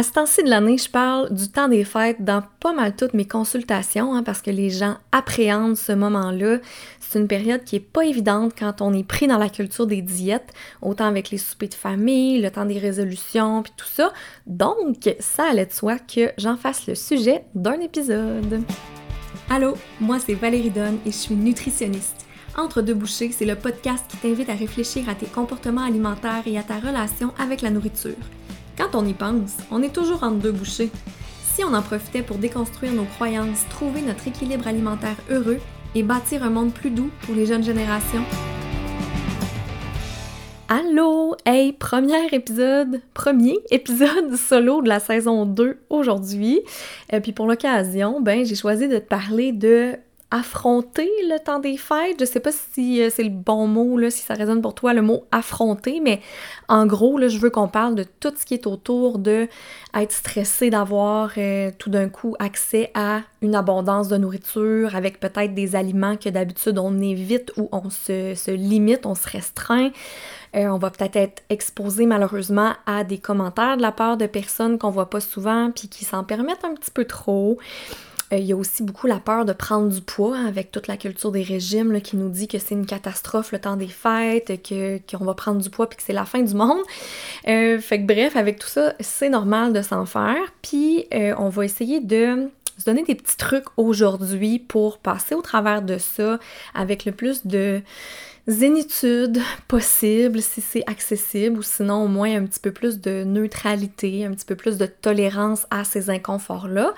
À ce temps-ci de l'année, je parle du temps des fêtes dans pas mal toutes mes consultations hein, parce que les gens appréhendent ce moment-là. C'est une période qui est pas évidente quand on est pris dans la culture des diètes, autant avec les soupers de famille, le temps des résolutions, puis tout ça. Donc, ça allait de soi que j'en fasse le sujet d'un épisode. Allô, moi c'est Valérie Donne et je suis nutritionniste. Entre deux bouchées, c'est le podcast qui t'invite à réfléchir à tes comportements alimentaires et à ta relation avec la nourriture. Quand on y pense, on est toujours entre deux bouchées. Si on en profitait pour déconstruire nos croyances, trouver notre équilibre alimentaire heureux et bâtir un monde plus doux pour les jeunes générations. Allô! Hey, premier épisode, premier épisode solo de la saison 2 aujourd'hui. Et euh, puis pour l'occasion, ben j'ai choisi de te parler de affronter le temps des fêtes. Je sais pas si euh, c'est le bon mot, là, si ça résonne pour toi, le mot affronter, mais en gros, là, je veux qu'on parle de tout ce qui est autour de être stressé d'avoir euh, tout d'un coup accès à une abondance de nourriture avec peut-être des aliments que d'habitude on évite ou on se, limite, on se restreint. Euh, on va peut-être être exposé malheureusement à des commentaires de la part de personnes qu'on voit pas souvent puis qui s'en permettent un petit peu trop. Euh, il y a aussi beaucoup la peur de prendre du poids avec toute la culture des régimes qui nous dit que c'est une catastrophe le temps des fêtes, que, qu'on va prendre du poids puis que c'est la fin du monde. Euh, fait que bref, avec tout ça, c'est normal de s'en faire. Puis euh, on va essayer de se donner des petits trucs aujourd'hui pour passer au travers de ça avec le plus de zénitude possible si c'est accessible ou sinon au moins un petit peu plus de neutralité, un petit peu plus de tolérance à ces inconforts-là.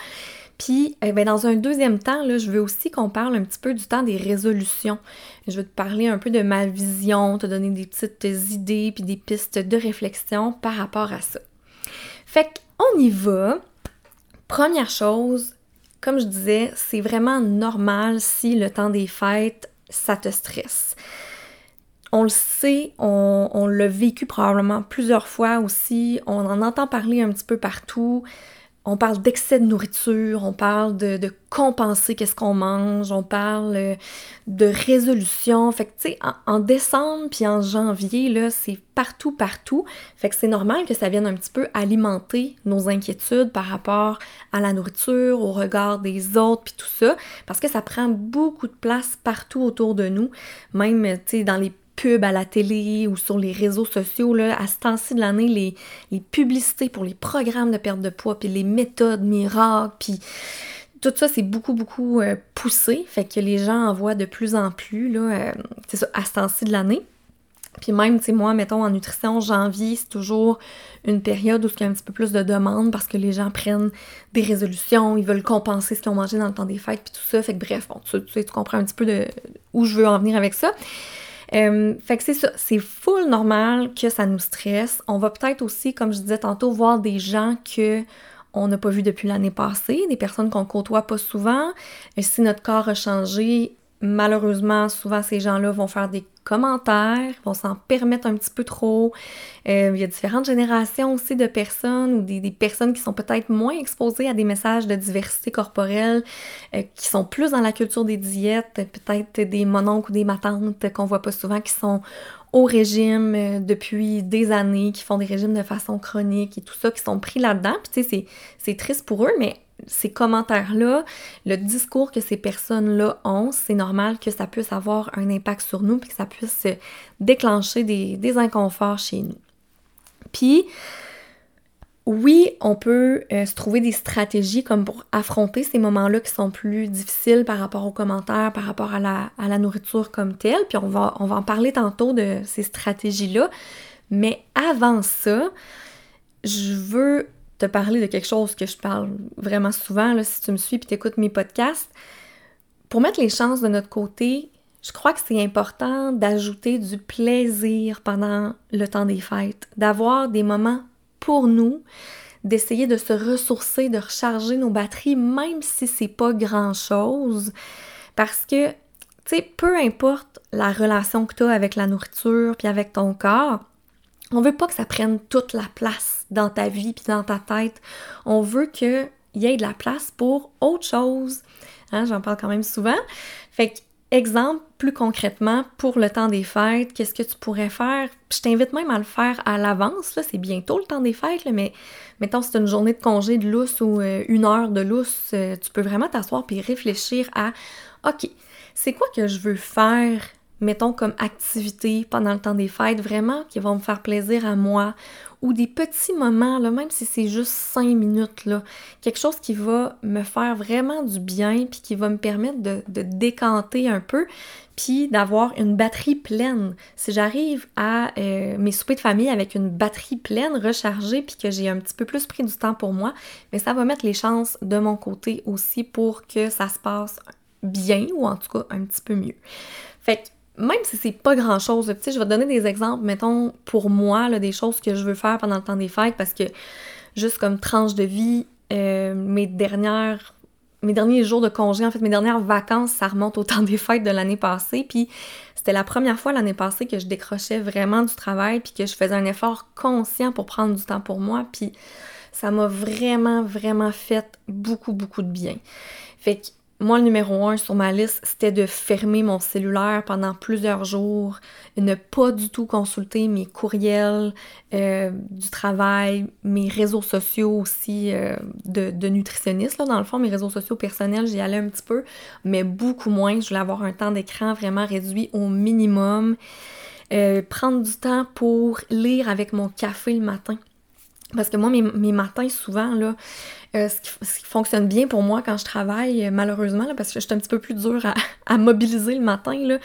Puis, eh ben, dans un deuxième temps, là, je veux aussi qu'on parle un petit peu du temps des résolutions. Je veux te parler un peu de ma vision, te donner des petites idées puis des pistes de réflexion par rapport à ça. Fait qu'on y va. Première chose, comme je disais, c'est vraiment normal si le temps des fêtes, ça te stresse. On le sait, on, on l'a vécu probablement plusieurs fois aussi, on en entend parler un petit peu partout on parle d'excès de nourriture, on parle de, compenser qu'est-ce qu'on mange, on parle euh, de résolution. Fait que, tu sais, en, décembre puis en janvier, là, c'est partout, partout. Fait que c'est normal que ça vienne un petit peu alimenter nos inquiétudes par rapport à la nourriture, au regard des autres puis tout ça, parce que ça prend beaucoup de place partout autour de nous, même, tu sais, dans les pubs à la télé ou sur les réseaux sociaux, là, à ce temps-ci de l'année, les, les, publicités pour les programmes de perte de poids, puis les méthodes miracles, puis tout ça, c'est beaucoup, beaucoup euh, poussé, fait que les gens en voient de plus en plus, là, euh, c'est ça, à ce temps-ci de l'année. Puis même, tu sais, moi, mettons, en nutrition, janvier, c'est toujours une période où il y a un petit peu plus de demandes parce que les gens prennent des résolutions, ils veulent compenser ce qu'ils ont mangé dans le temps des fêtes, puis tout ça. Fait que bref, bon, tu, tu, tu comprends un petit peu de où je veux en venir avec ça. Fait que c'est ça, c'est full normal que ça nous stresse. On va peut-être aussi, comme je disais tantôt, voir des gens que on n'a pas vu depuis l'année passée, des personnes qu'on côtoie pas souvent. Et si notre corps a changé, malheureusement, souvent ces gens-là vont faire des commentaires, vont s'en permettre un petit peu trop. Euh, il y a différentes générations aussi de personnes ou des, personnes qui sont peut-être moins exposées à des messages de diversité corporelle, euh, qui sont plus dans la culture des diètes, peut-être des mononcles ou des matantes qu'on voit pas souvent, qui sont au régime euh, depuis des années, qui font des régimes de façon chronique et tout ça, qui sont pris là-dedans. Puis tu sais, c'est triste pour eux, mais ces commentaires-là, le discours que ces personnes-là ont, c'est normal que ça puisse avoir un impact sur nous, puis que ça puisse déclencher des, inconforts chez nous. Puis, oui, on peut euh, se trouver des stratégies comme pour affronter ces moments-là qui sont plus difficiles par rapport aux commentaires, par rapport à la, à la nourriture comme telle. Puis on va, on va en parler tantôt de ces stratégies-là. Mais avant ça, je veux parler de quelque chose que je parle vraiment souvent, si tu me suis et t'écoutes mes podcasts. Pour mettre les chances de notre côté, je crois que c'est important d'ajouter du plaisir pendant le temps des fêtes, d'avoir des moments pour nous, d'essayer de se ressourcer, de recharger nos batteries, même si c'est pas grand chose. Parce que, tu sais, peu importe la relation que tu as avec la nourriture puis avec ton corps, on veut pas que ça prenne toute la place dans ta vie puis dans ta tête. On veut qu'il y ait de la place pour autre chose. Hein, j'en parle quand même souvent. Fait que exemple, plus concrètement, pour le temps des fêtes, qu'est-ce que tu pourrais faire? Je t'invite même à le faire à l'avance, là, c'est bientôt le temps des fêtes, mais mettons c'est une journée de congé de lousse ou euh, une heure de lousse, euh, tu peux vraiment t'asseoir puis réfléchir à OK, c'est quoi que je veux faire mettons comme activité pendant le temps des fêtes, vraiment qui vont me faire plaisir à moi, ou des petits moments, là, même si c'est juste cinq minutes, là, quelque chose qui va me faire vraiment du bien, puis qui va me permettre de, décanter un peu, puis d'avoir une batterie pleine. Si j'arrive à euh, mes soupers de famille avec une batterie pleine, rechargée, puis que j'ai un petit peu plus pris du temps pour moi, mais ça va mettre les chances de mon côté aussi pour que ça se passe bien, ou en tout cas un petit peu mieux. Fait que même si c'est pas grand chose, je vais donner des exemples, mettons, pour moi, là, des choses que je veux faire pendant le temps des fêtes, parce que juste comme tranche de vie, euh, mes dernières mes derniers jours de congé, en fait, mes dernières vacances, ça remonte au temps des fêtes de l'année passée. Puis c'était la première fois l'année passée que je décrochais vraiment du travail, puis que je faisais un effort conscient pour prendre du temps pour moi. Puis ça m'a vraiment, vraiment fait beaucoup, beaucoup de bien. Fait que moi, le numéro un sur ma liste, c'était de fermer mon cellulaire pendant plusieurs jours, ne pas du tout consulter mes courriels euh, du travail, mes réseaux sociaux aussi euh, de, nutritionniste. Là, dans le fond, mes réseaux sociaux personnels, j'y allais un petit peu, mais beaucoup moins. Je voulais avoir un temps d'écran vraiment réduit au minimum. Euh, prendre du temps pour lire avec mon café le matin. Parce que moi, mes, matins, souvent, là, euh, ce, qui, fonctionne bien pour moi quand je travaille, malheureusement, là, parce que je suis un petit peu plus dure à, mobiliser le matin, là,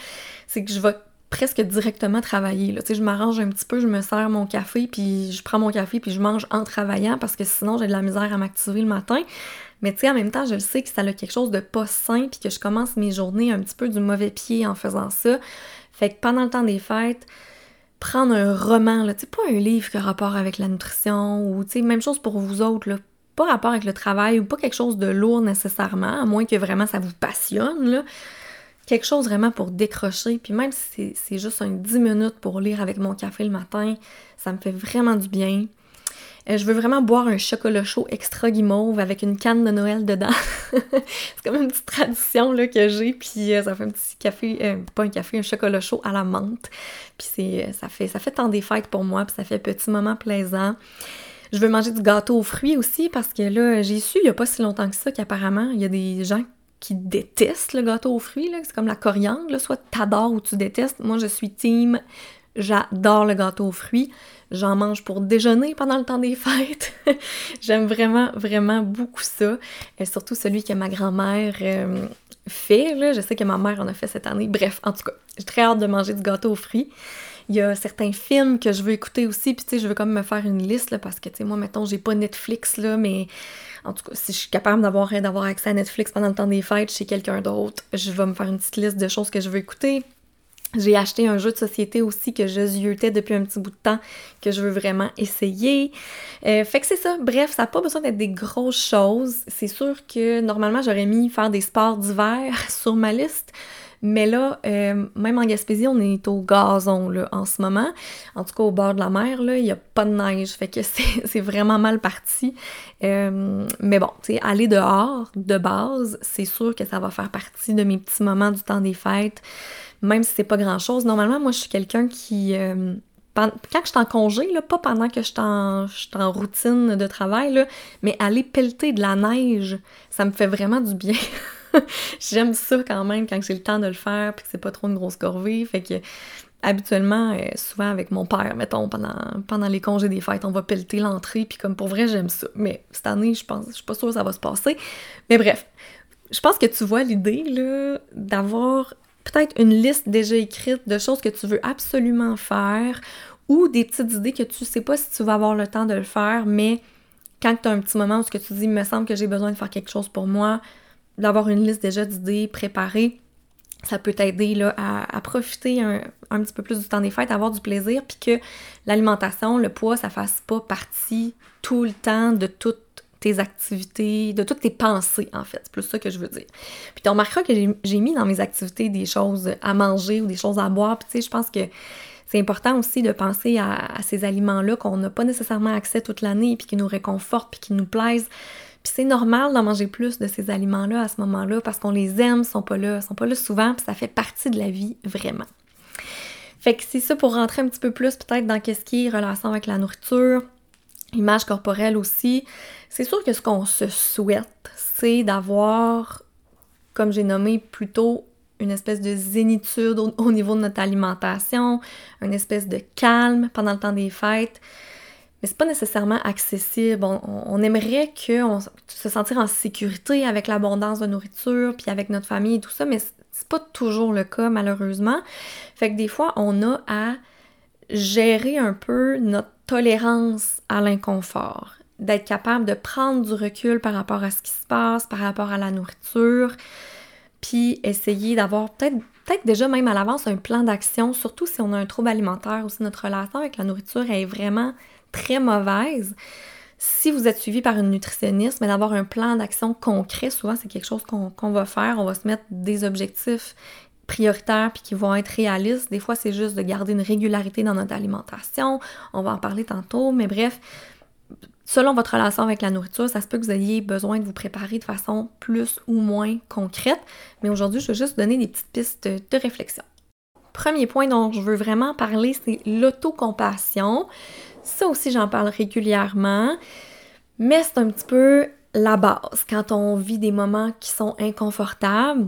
c'est que je vais presque directement travailler. Là. Tu sais, je m'arrange un petit peu, je me sers mon café, puis je prends mon café, puis je mange en travaillant, parce que sinon, j'ai de la misère à m'activer le matin. Mais tu sais, en même temps, je le sais que ça a quelque chose de pas sain, puis que je commence mes journées un petit peu du mauvais pied en faisant ça. Fait que pendant le temps des fêtes, prendre un roman, là, pas un livre qui a rapport avec la nutrition ou même chose pour vous autres, là, pas rapport avec le travail ou pas quelque chose de lourd nécessairement, à moins que vraiment ça vous passionne, là. Quelque chose vraiment pour décrocher, puis même si c'est juste un 10 minutes pour lire avec mon café le matin, ça me fait vraiment du bien. Euh, je veux vraiment boire un chocolat chaud extra guimauve avec une canne de Noël dedans. c'est comme une petite tradition là, que j'ai, puis euh, ça fait un petit café, euh, pas un café, un chocolat chaud à la menthe. Puis c'est, ça fait ça fait tant des fêtes pour moi, puis ça fait petit moment plaisant. Je veux manger du gâteau aux fruits aussi parce que là, j'ai su il y a pas si longtemps que ça qu'apparemment, il y a des gens qui détestent le gâteau aux fruits, c'est comme la coriandre, là. soit t'adores ou tu détestes. Moi, je suis team, j'adore le gâteau aux fruits. J'en mange pour déjeuner pendant le temps des fêtes. J'aime vraiment, vraiment beaucoup ça. Et surtout celui que ma grand-mère euh, fait. Je sais que ma mère en a fait cette année. Bref, en tout cas, j'ai très hâte de manger du gâteau aux fruits. Il y a certains films que je veux écouter aussi, puis tu sais, je veux comme me faire une liste, là, parce que, tu sais, moi, mettons, j'ai pas Netflix, là, mais en tout cas, si je suis capable d'avoir, d'avoir accès à Netflix pendant le temps des fêtes chez quelqu'un d'autre, je vais me faire une petite liste de choses que je veux écouter. J'ai acheté un jeu de société aussi que je ziotais depuis un petit bout de temps, que je veux vraiment essayer. Euh, fait que c'est ça. Bref, ça n'a pas besoin d'être des grosses choses. C'est sûr que normalement, j'aurais mis faire des sports d'hiver sur ma liste. Mais là, euh, même en Gaspésie, on est au gazon là, en ce moment. En tout cas, au bord de la mer, il n'y a pas de neige. Fait que c'est vraiment mal parti. Euh, mais bon, tu sais, aller dehors, de base, c'est sûr que ça va faire partie de mes petits moments du temps des fêtes même si c'est pas grand-chose. Normalement, moi, je suis quelqu'un qui... Euh, quand je suis en congé, là, pas pendant que je suis en, routine de travail, là, mais aller pelleter de la neige, ça me fait vraiment du bien. J'aime ça quand même quand j'ai le temps de le faire puis que c'est pas trop une grosse corvée. Fait que habituellement, euh, souvent avec mon père, mettons, pendant, pendant les congés des fêtes, on va pelleter l'entrée, puis comme pour vrai, j'aime ça. Mais cette année, je pense, je suis pas sûre que ça va se passer. Mais bref, je pense que tu vois l'idée, là, d'avoir peut-être une liste déjà écrite de choses que tu veux absolument faire ou des petites idées que tu sais pas si tu vas avoir le temps de le faire, mais quand tu as un petit moment où tu dis, il me semble que j'ai besoin de faire quelque chose pour moi, d'avoir une liste déjà d'idées préparées, ça peut t'aider à, profiter un, un, petit peu plus du temps des fêtes, à avoir du plaisir, puis que l'alimentation, le poids, ça fasse pas partie tout le temps de toute tes activités, de toutes tes pensées, en fait. C'est plus ça que je veux dire. Puis tu remarqueras que j'ai mis dans mes activités des choses à manger ou des choses à boire. Puis tu sais, je pense que c'est important aussi de penser à, ces aliments-là qu'on n'a pas nécessairement accès toute l'année, puis qui nous réconfortent, puis qui nous plaisent. Puis c'est normal d'en manger plus de ces aliments-là à ce moment-là parce qu'on les aime, ils sont pas là, ils sont pas là souvent, puis ça fait partie de la vie vraiment. Fait que c'est ça pour rentrer un petit peu plus peut-être dans qu'est-ce qui est relation avec la nourriture, image corporelle aussi. C'est sûr que ce qu'on se souhaite, c'est d'avoir, comme j'ai nommé plutôt, une espèce de zénitude au, niveau de notre alimentation, une espèce de calme pendant le temps des fêtes. Mais c'est pas nécessairement accessible. On, aimerait que se sentir en sécurité avec l'abondance de nourriture, puis avec notre famille et tout ça, mais c'est pas toujours le cas, malheureusement. Fait que des fois, on a à gérer un peu notre tolérance à l'inconfort, d'être capable de prendre du recul par rapport à ce qui se passe, par rapport à la nourriture, puis essayer d'avoir peut-être déjà même à l'avance un plan d'action, surtout si on a un trouble alimentaire ou si notre relation avec la nourriture est vraiment très mauvaise. Si vous êtes suivi par une nutritionniste, mais d'avoir un plan d'action concret, souvent c'est quelque chose qu'on va faire. On va se mettre des objectifs prioritaires puis qui vont être réalistes. Des fois, c'est juste de garder une régularité dans notre alimentation. On va en parler tantôt, mais bref, selon votre relation avec la nourriture, ça se peut que vous ayez besoin de vous préparer de façon plus ou moins concrète. Mais aujourd'hui, je vais juste donner des petites pistes de réflexion. Premier point dont je veux vraiment parler, c'est l'autocompassion. Ça aussi, j'en parle régulièrement, mais c'est un petit peu la base. Quand on vit des moments qui sont inconfortables,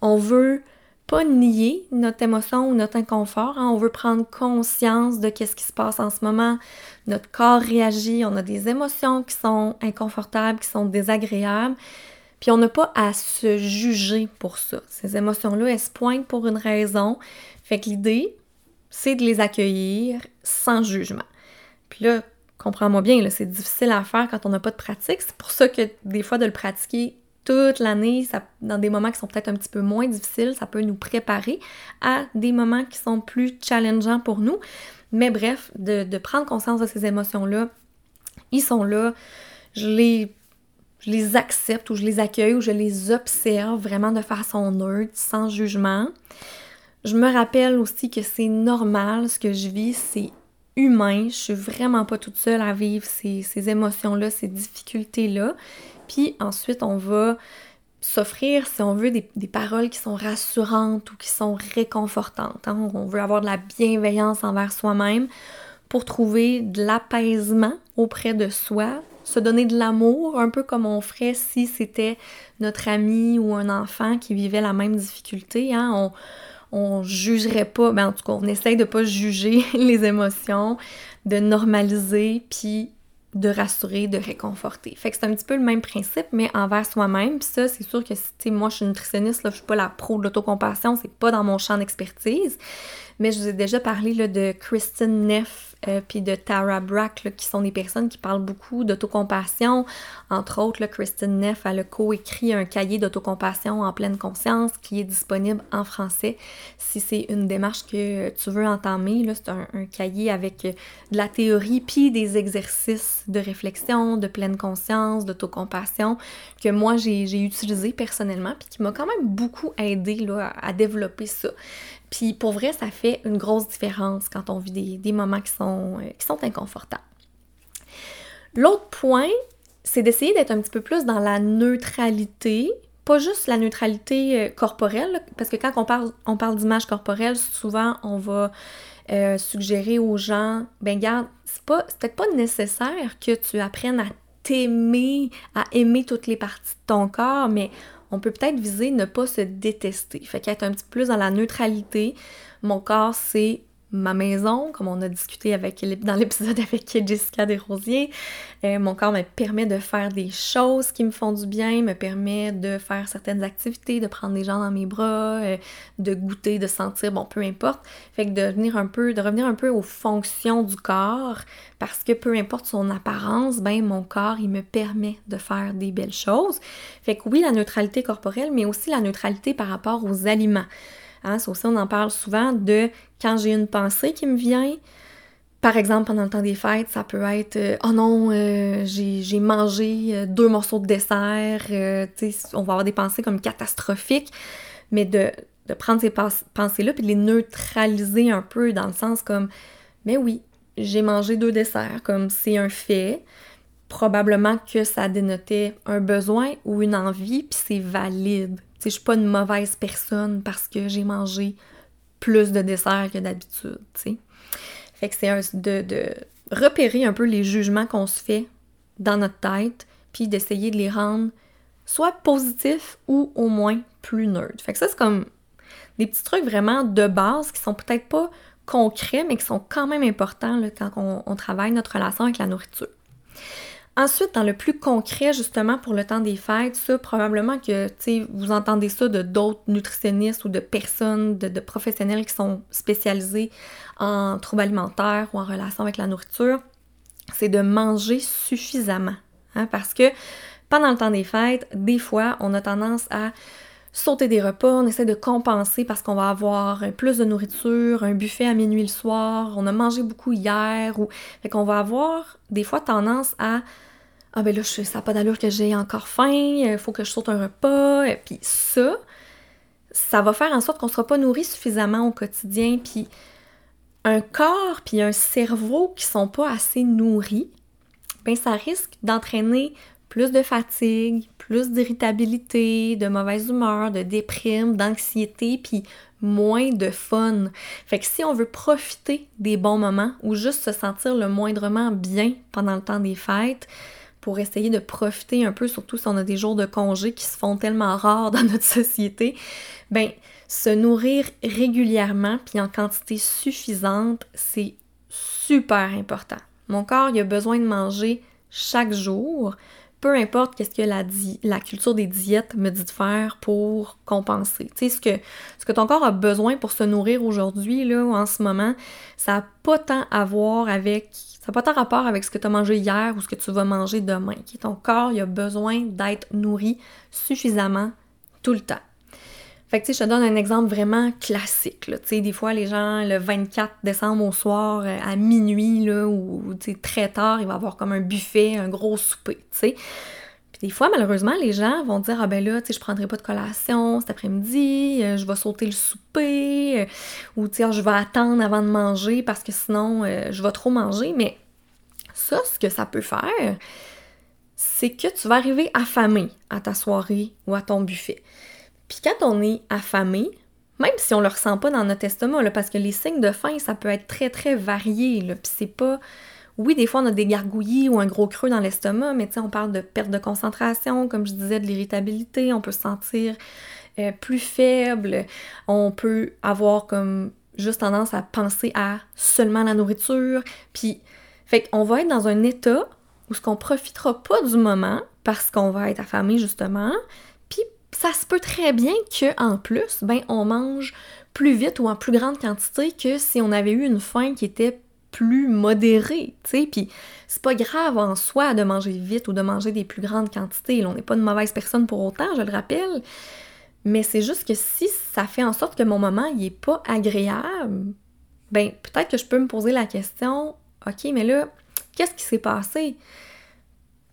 on veut pas nier notre émotion ou notre inconfort, hein. on veut prendre conscience de qu'est-ce qui se passe en ce moment. Notre corps réagit, on a des émotions qui sont inconfortables, qui sont désagréables, puis on n'a pas à se juger pour ça. Ces émotions-là, elles se pointent pour une raison. Fait que l'idée, c'est de les accueillir sans jugement. Puis là, comprends-moi bien, c'est difficile à faire quand on n'a pas de pratique. C'est pour ça que des fois, de le pratiquer toute l'année, dans des moments qui sont peut-être un petit peu moins difficiles, ça peut nous préparer à des moments qui sont plus challengeants pour nous. Mais bref, de, prendre conscience de ces émotions-là, ils sont là, je les, accepte ou je les accueille ou je les observe vraiment de façon neutre, sans jugement. Je me rappelle aussi que c'est normal, ce que je vis, c'est humain. Je suis vraiment pas toute seule à vivre ces, émotions-là, ces difficultés-là. Puis ensuite, on va s'offrir, si on veut, des, paroles qui sont rassurantes ou qui sont réconfortantes. Hein. On veut avoir de la bienveillance envers soi-même pour trouver de l'apaisement auprès de soi, se donner de l'amour, un peu comme on ferait si c'était notre ami ou un enfant qui vivait la même difficulté. Hein. On, on jugerait pas, ben, en tout cas, on essaye de pas juger les émotions, de normaliser, puis de rassurer, de réconforter. Fait que c'est un petit peu le même principe, mais envers soi-même. Puis ça, c'est sûr que, si moi, je suis nutritionniste, là, je suis pas la pro de l'autocompassion, c'est pas dans mon champ d'expertise. Mais je vous ai déjà parlé là, de Kristen Neff euh, puis de Tara Brack, qui sont des personnes qui parlent beaucoup d'autocompassion. Entre autres, Kristen Neff, a co-écrit un cahier d'autocompassion en pleine conscience qui est disponible en français si c'est une démarche que tu veux entamer. C'est un, cahier avec de la théorie puis des exercices de réflexion, de pleine conscience, d'autocompassion que moi j'ai utilisé personnellement puis qui m'a quand même beaucoup aidé à développer ça. Puis pour vrai, ça fait une grosse différence quand on vit des, moments qui sont, euh, qui sont inconfortables. L'autre point, c'est d'essayer d'être un petit peu plus dans la neutralité, pas juste la neutralité euh, corporelle, parce que quand on parle, d'image corporelle, souvent on va euh, suggérer aux gens, ben garde, c'est pas, c'est peut-être pas nécessaire que tu apprennes à t'aimer, à aimer toutes les parties de ton corps, mais on peut peut-être viser ne pas se détester. Fait qu'être un petit peu plus dans la neutralité. Mon corps, c'est ma maison, comme on a discuté avec, dans l'épisode avec Jessica Desrosiers. Euh, mon corps me permet de faire des choses qui me font du bien, me permet de faire certaines activités, de prendre des gens dans mes bras, euh, de goûter, de sentir, bon, peu importe. Fait que de venir un peu, de revenir un peu aux fonctions du corps, parce que peu importe son apparence, ben mon corps, il me permet de faire des belles choses. Fait que oui, la neutralité corporelle, mais aussi la neutralité par rapport aux aliments. Hein, ça aussi, on en parle souvent de quand j'ai une pensée qui me vient. Par exemple, pendant le temps des fêtes, ça peut être euh, Oh non, euh, j'ai mangé euh, deux morceaux de dessert. on va avoir des pensées comme catastrophiques, mais de, prendre ces pensées-là puis de les neutraliser un peu dans le sens comme Mais oui, j'ai mangé deux desserts, comme c'est un fait probablement que ça dénotait un besoin ou une envie, puis c'est valide. Je suis pas une mauvaise personne parce que j'ai mangé plus de dessert que d'habitude, tu Fait que c'est de, de repérer un peu les jugements qu'on se fait dans notre tête, puis d'essayer de les rendre soit positifs ou au moins plus neutres. Fait que ça, c'est comme des petits trucs vraiment de base qui sont peut-être pas concrets, mais qui sont quand même importants quand on, travaille notre relation avec la nourriture. Ensuite, dans le plus concret, justement, pour le temps des fêtes, ça, probablement que, vous entendez ça de d'autres nutritionnistes ou de personnes, de, professionnels qui sont spécialisés en troubles alimentaires ou en relation avec la nourriture, c'est de manger suffisamment. Hein, parce que pendant le temps des fêtes, des fois, on a tendance à sauter des repas, on essaie de compenser parce qu'on va avoir plus de nourriture, un buffet à minuit le soir, on a mangé beaucoup hier, ou fait qu'on va avoir des fois tendance à ah ben là ça n'a pas d'allure que j'ai encore faim, il faut que je saute un repas, et puis ça, ça va faire en sorte qu'on ne sera pas nourri suffisamment au quotidien, puis un corps puis un cerveau qui sont pas assez nourris, ben ça risque d'entraîner plus de fatigue, plus d'irritabilité, de mauvaise humeur, de déprime, d'anxiété, puis moins de fun. Fait que si on veut profiter des bons moments ou juste se sentir le moindrement bien pendant le temps des fêtes, pour essayer de profiter un peu, surtout si on a des jours de congé qui se font tellement rares dans notre société, ben se nourrir régulièrement puis en quantité suffisante, c'est super important. Mon corps, il a besoin de manger chaque jour peu importe qu'est-ce que la, la, culture des diètes me dit de faire pour compenser. Tu sais, ce que, ton corps a besoin pour se nourrir aujourd'hui, là, en ce moment, ça n'a pas tant à voir avec, ça n'a pas tant rapport avec ce que tu as mangé hier ou ce que tu vas manger demain. Ton corps, il a besoin d'être nourri suffisamment tout le temps. Je te donne un exemple vraiment classique, Tu sais, des fois, les gens, le 24 décembre au soir, euh, à minuit, là, ou, très tard, il va y avoir comme un buffet, un gros souper, tu sais. Puis des fois, malheureusement, les gens vont dire Ah ben là, tu sais, je prendrai pas de collation cet après-midi, euh, je vais sauter le souper, euh, ou tu sais, je vais attendre avant de manger parce que sinon, je vais trop manger. Mais ça, ce que ça peut faire, c'est que tu vas arriver affamé à ta soirée ou à ton buffet. Puis quand on est affamé, même si on le ressent pas dans notre estomac, parce que les signes de faim, ça peut être très très varié, là, puis c'est pas... Oui, des fois, on a des gargouillis ou un gros creux dans l'estomac, mais tu sais, on parle de perte de concentration, comme je disais, de l'irritabilité, on peut se sentir euh, plus faible, on peut avoir comme juste tendance à penser à seulement la nourriture, puis fait qu'on va être dans un état où ce qu'on profitera pas du moment parce qu'on va être affamé justement, ça se peut très bien qu'en plus, ben, on mange plus vite ou en plus grande quantité que si on avait eu une faim qui était plus modérée, tu sais, puis c'est pas grave en soi de manger vite ou de manger des plus grandes quantités, on n'est pas une mauvaise personne pour autant, je le rappelle, mais c'est juste que si ça fait en sorte que mon moment, il est pas agréable, ben, peut-être que je peux me poser la question, ok, mais là, qu'est-ce qui s'est passé?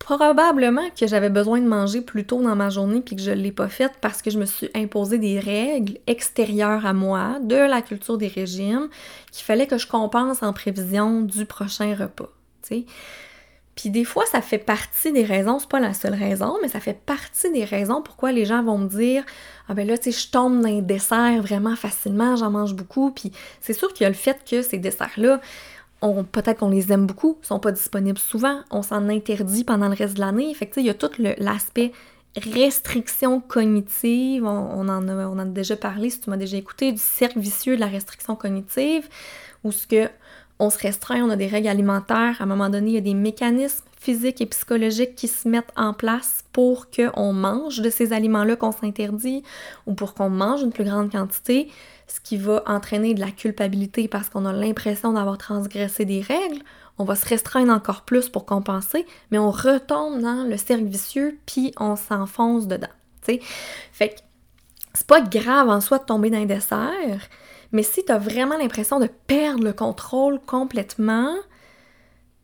Probablement que j'avais besoin de manger plus tôt dans ma journée puis que je ne l'ai pas fait parce que je me suis imposé des règles extérieures à moi de la culture des régimes qu'il fallait que je compense en prévision du prochain repas. Puis des fois, ça fait partie des raisons, c'est pas la seule raison, mais ça fait partie des raisons pourquoi les gens vont me dire Ah ben là, tu sais, je tombe dans les desserts vraiment facilement, j'en mange beaucoup. Puis c'est sûr qu'il y a le fait que ces desserts-là, peut-être qu'on les aime beaucoup, sont pas disponibles souvent, on s'en interdit pendant le reste de l'année. Fait il y a tout l'aspect restriction cognitive, on, en a, on en a déjà parlé, si tu m'as déjà écouté, du cercle vicieux de la restriction cognitive, où ce que on se restreint, on a des règles alimentaires, à un moment donné, il y a des mécanismes physiques et psychologiques qui se mettent en place pour qu'on mange de ces aliments-là qu'on s'interdit ou pour qu'on mange une plus grande quantité ce qui va entraîner de la culpabilité parce qu'on a l'impression d'avoir transgressé des règles. On va se restreindre encore plus pour compenser, mais on retombe dans le cercle vicieux puis on s'enfonce dedans. sais. Fait que c'est pas grave en soi de tomber dans un dessert, mais si tu as vraiment l'impression de perdre le contrôle complètement,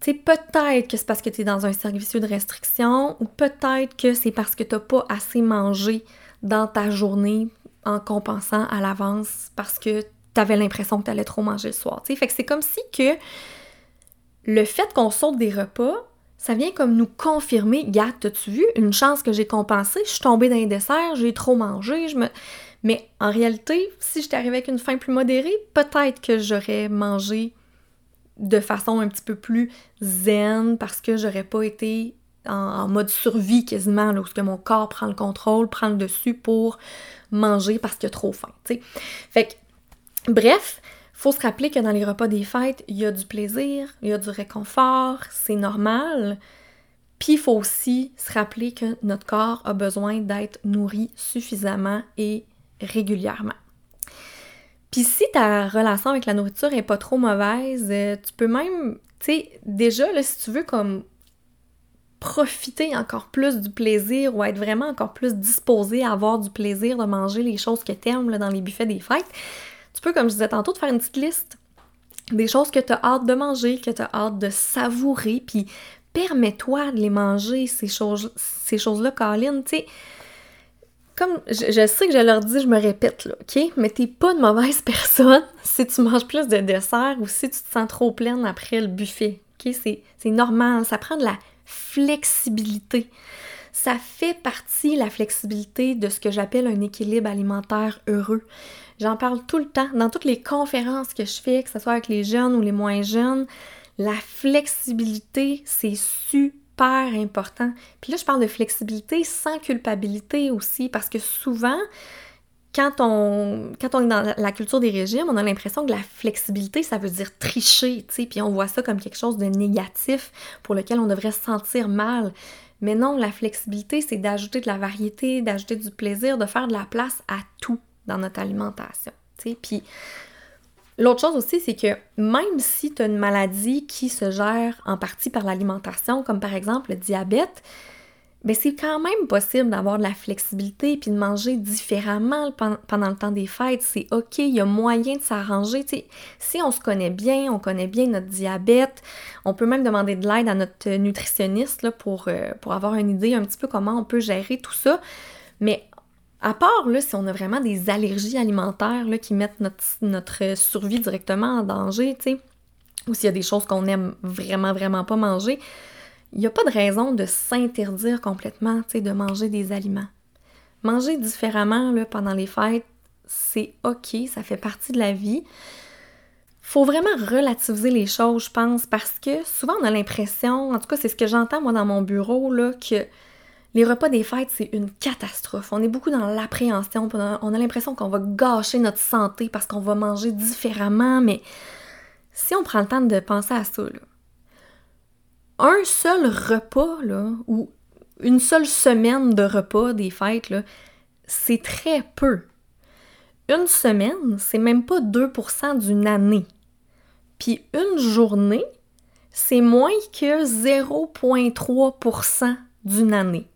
tu peut-être que c'est parce que tu es dans un cercle vicieux de restriction ou peut-être que c'est parce que tu n'as pas assez mangé dans ta journée en compensant à l'avance parce que tu avais l'impression que tu allais trop manger le soir. Fait c'est comme si que le fait qu'on saute des repas, ça vient comme nous confirmer, gars, t'as-tu vu une chance que j'ai compensé, je suis tombée dans les desserts, j'ai trop mangé, je me... Mais en réalité, si j'étais arrivée avec une faim plus modérée, peut-être que j'aurais mangé de façon un petit peu plus zen parce que j'aurais pas été en, mode survie quasiment, là, où mon corps prend le contrôle, prend le dessus pour manger parce qu'il a trop faim, tu sais. Fait bref, faut se rappeler que dans les repas des fêtes, il y a du plaisir, il y a du réconfort, c'est normal. Puis il faut aussi se rappeler que notre corps a besoin d'être nourri suffisamment et régulièrement. Puis si ta relation avec la nourriture est pas trop mauvaise, euh, tu peux même, tu sais, déjà, là, si tu veux comme profiter encore plus du plaisir ou être vraiment encore plus disposé à avoir du plaisir de manger les choses que t'aimes dans les buffets des fêtes, tu peux, comme je disais tantôt, te faire une petite liste des choses que tu as hâte de manger, que tu as hâte de savourer, puis permets-toi de les manger, ces, choses, ces choses-là, Colin, tu sais. Comme je, sais que je leur dis, je me répète, là, OK? Mais t'es pas une mauvaise personne si tu manges plus de dessert ou si tu te sens trop pleine après le buffet, OK? C'est normal, ça prend de la flexibilité. Ça fait partie, la flexibilité, de ce que j'appelle un équilibre alimentaire heureux. J'en parle tout le temps dans toutes les conférences que je fais, que ce soit avec les jeunes ou les moins jeunes. La flexibilité, c'est super important. Puis là, je parle de flexibilité sans culpabilité aussi, parce que souvent, quand on, quand on est dans la culture des régimes, on a l'impression que la flexibilité, ça veut dire tricher, tu sais, puis on voit ça comme quelque chose de négatif pour lequel on devrait se sentir mal. Mais non, la flexibilité, c'est d'ajouter de la variété, d'ajouter du plaisir, de faire de la place à tout dans notre alimentation. Puis l'autre chose aussi, c'est que même si tu as une maladie qui se gère en partie par l'alimentation, comme par exemple le diabète, ben, c'est quand même possible d'avoir de la flexibilité puis de manger différemment pendant le temps des fêtes. C'est OK, il y a moyen de s'arranger. Si on se connaît bien, on connaît bien notre diabète, on peut même demander de l'aide à notre nutritionniste pour, euh, pour avoir une idée un petit peu comment on peut gérer tout ça. Mais à part là, si on a vraiment des allergies alimentaires là, qui mettent notre, notre survie directement en danger, ou s'il y a des choses qu'on aime vraiment, vraiment pas manger, il n'y a pas de raison de s'interdire complètement, de manger des aliments. Manger différemment là, pendant les fêtes, c'est OK, ça fait partie de la vie. Faut vraiment relativiser les choses, je pense, parce que souvent on a l'impression, en tout cas c'est ce que j'entends moi dans mon bureau, là, que les repas des fêtes, c'est une catastrophe. On est beaucoup dans l'appréhension, on a l'impression qu'on va gâcher notre santé parce qu'on va manger différemment, mais si on prend le temps de penser à ça, un seul repas, ou une seule semaine de repas des fêtes, c'est très peu. Une semaine, c'est même pas 2% d'une année. Puis une journée, c'est moins que 0,3% d'une année.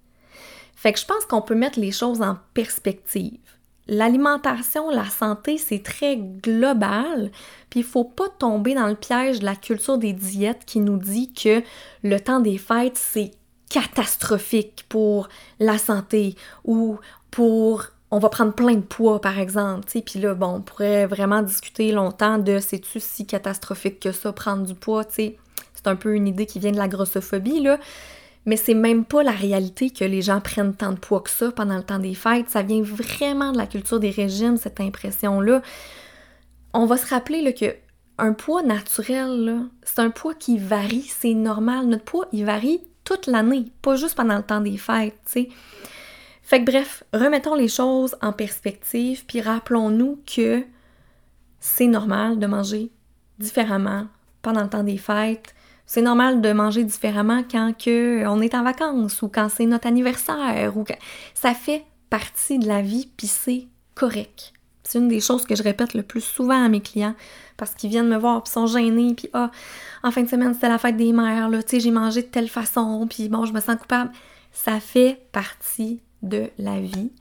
Fait que je pense qu'on peut mettre les choses en perspective. L'alimentation, la santé, c'est très global, puis il faut pas tomber dans le piège de la culture des diètes qui nous dit que le temps des fêtes, c'est catastrophique pour la santé ou pour on va prendre plein de poids par exemple, tu puis là bon, on pourrait vraiment discuter longtemps de c'est-tu si catastrophique que ça prendre du poids. C'est un peu une idée qui vient de la grossophobie là, mais c'est même pas la réalité que les gens prennent tant de poids que ça pendant le temps des fêtes. Ça vient vraiment de la culture des régimes, cette impression-là. On va se rappeler là, que un poids naturel, c'est un poids qui varie, c'est normal. Notre poids, il varie toute l'année, pas juste pendant le temps des fêtes, tu sais. Fait que bref, remettons les choses en perspective, puis rappelons-nous que c'est normal de manger différemment pendant le temps des fêtes, c'est normal de manger différemment quand que on est en vacances ou quand c'est notre anniversaire ou ça fait partie de la vie puis c'est correct. C'est une des choses que je répète le plus souvent à mes clients parce qu'ils viennent me voir puis sont gênés puis ah en fin de semaine c'était la fête des mères là, tu sais j'ai mangé de telle façon puis bon je me sens coupable. Ça fait partie de la vie.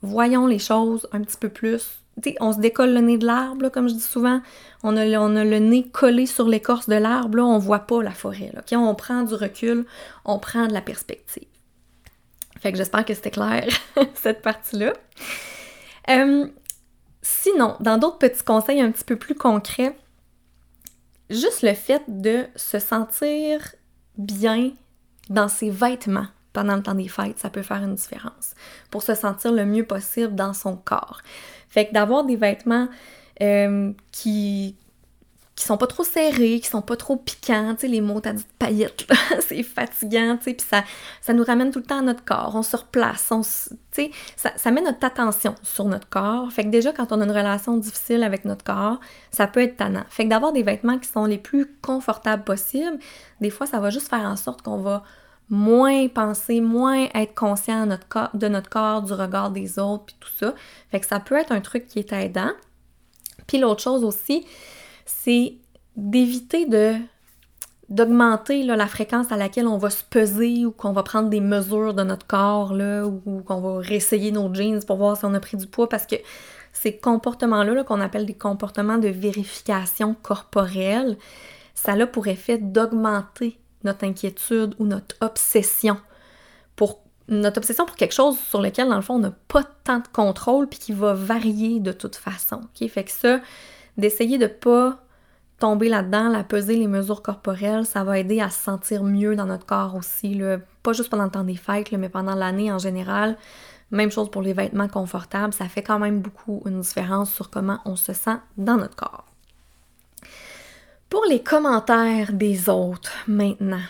Voyons les choses un petit peu plus on se décolle le nez de l'arbre, comme je dis souvent. On a, le nez collé sur l'écorce de l'arbre, on voit pas la forêt. Là, On prend du recul, on prend de la perspective. Fait que j'espère que c'était clair, cette partie-là. Euh, sinon, dans d'autres petits conseils un petit peu plus concrets, juste le fait de se sentir bien dans ses vêtements pendant le temps des fêtes, ça peut faire une différence pour se sentir le mieux possible dans son corps. Fait que d'avoir des vêtements euh, qui, qui sont pas trop serrés, qui sont pas trop piquants, tu sais, les mots, t'as dit paillettes, c'est fatigant, tu sais, puis ça, ça nous ramène tout le temps à notre corps, on se replace, on tu sais, ça, ça met notre attention sur notre corps, fait que déjà, quand on a une relation difficile avec notre corps, ça peut être tannant. Fait que d'avoir des vêtements qui sont les plus confortables possibles, des fois, ça va juste faire en sorte qu'on va moins penser, moins être conscient de notre, corps, du regard des autres, puis tout ça. Fait que ça peut être un truc qui est aidant. Puis l'autre chose aussi, c'est d'éviter de d'augmenter la fréquence à laquelle on va se peser ou qu'on va prendre des mesures de notre corps là, ou qu'on va réessayer nos jeans pour voir si on a pris du poids parce que ces comportements-là -là, qu'on appelle des comportements de vérification corporelle, ça a pour effet d'augmenter notre inquiétude ou notre obsession pour notre obsession pour quelque chose sur lequel dans le fond on n'a pas tant de contrôle puis qui va varier de toute façon. Fait que ça, d'essayer de pas tomber là-dedans, la peser les mesures corporelles, ça va aider à se sentir mieux dans notre corps aussi, pas juste pendant le temps des fêtes, mais pendant l'année en général. Même chose pour les vêtements confortables, ça fait quand même beaucoup une différence sur comment on se sent dans notre corps. Pour les commentaires des autres maintenant,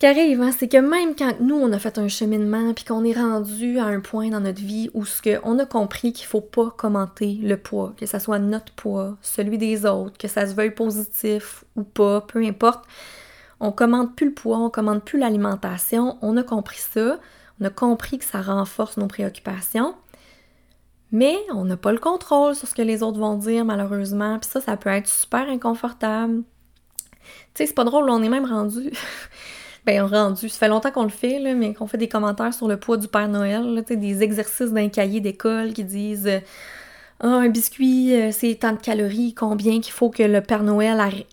qui arrive, hein, c'est que même quand nous, on a fait un cheminement, puis qu'on est rendu à un point dans notre vie où ce que on a compris qu'il faut pas commenter le poids, que ça soit notre poids, celui des autres, que ça se veuille positif ou pas, peu importe, on commente plus le poids, on commande plus l'alimentation, on a compris ça, on a compris que ça renforce nos préoccupations, mais on n'a pas le contrôle sur ce que les autres vont dire, malheureusement, puis ça, ça peut être super inconfortable. Tu sais, c'est pas drôle, on est même rendu ben rendu. Ça fait longtemps qu'on le fait, là, mais qu'on fait des commentaires sur le poids du Père Noël, là, des exercices d'un cahier d'école qui disent euh, Ah, un biscuit, euh, c'est tant de calories, combien qu'il faut que le Père Noël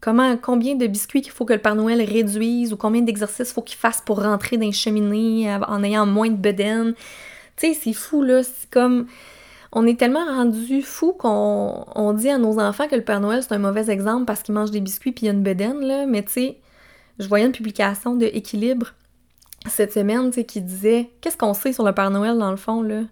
comment combien de biscuits qu'il faut que le Père Noël réduise ou combien d'exercices faut qu'il fasse pour rentrer dans les cheminées en ayant moins de bedaine. Tu c'est fou là, c'est comme on est tellement rendu fou qu'on on dit à nos enfants que le Père Noël c'est un mauvais exemple parce qu'il mange des biscuits puis il y a une bedaine là, mais tu sais je voyais une publication de Équilibre cette semaine, tu qui disait qu'est-ce qu'on sait sur le Père Noël dans le fond, là?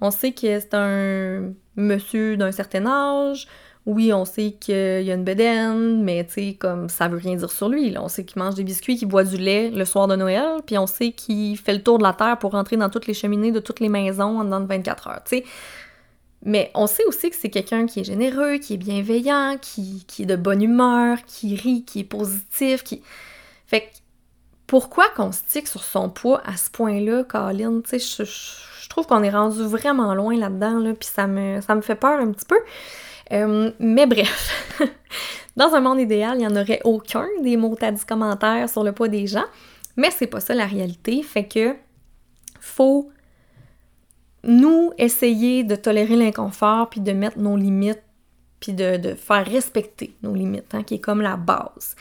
On sait que c'est un monsieur d'un certain âge. Oui, on sait qu'il y a une bedaine, mais tu sais, comme ça veut rien dire sur lui. On sait qu'il mange des biscuits, qu'il boit du lait le soir de Noël, puis on sait qu'il fait le tour de la terre pour rentrer dans toutes les cheminées de toutes les maisons en dedans de 24 heures, tu. Mais on sait aussi que c'est quelqu'un qui est généreux, qui est bienveillant, qui, qui est de bonne humeur, qui rit, qui est positif, qui... Fait pourquoi qu'on stick sur son poids à ce point-là, Colin? Tu sais, je, trouve qu'on est rendu vraiment loin là-dedans, là, puis ça me, ça me fait peur un petit peu. Euh, mais bref, dans un monde idéal, il n'y en aurait aucun des mots dit commentaires sur le poids des gens, mais c'est pas ça la réalité. Fait que faut nous essayer de tolérer l'inconfort puis de mettre nos limites puis de, faire respecter nos limites, hein, qui est comme la base.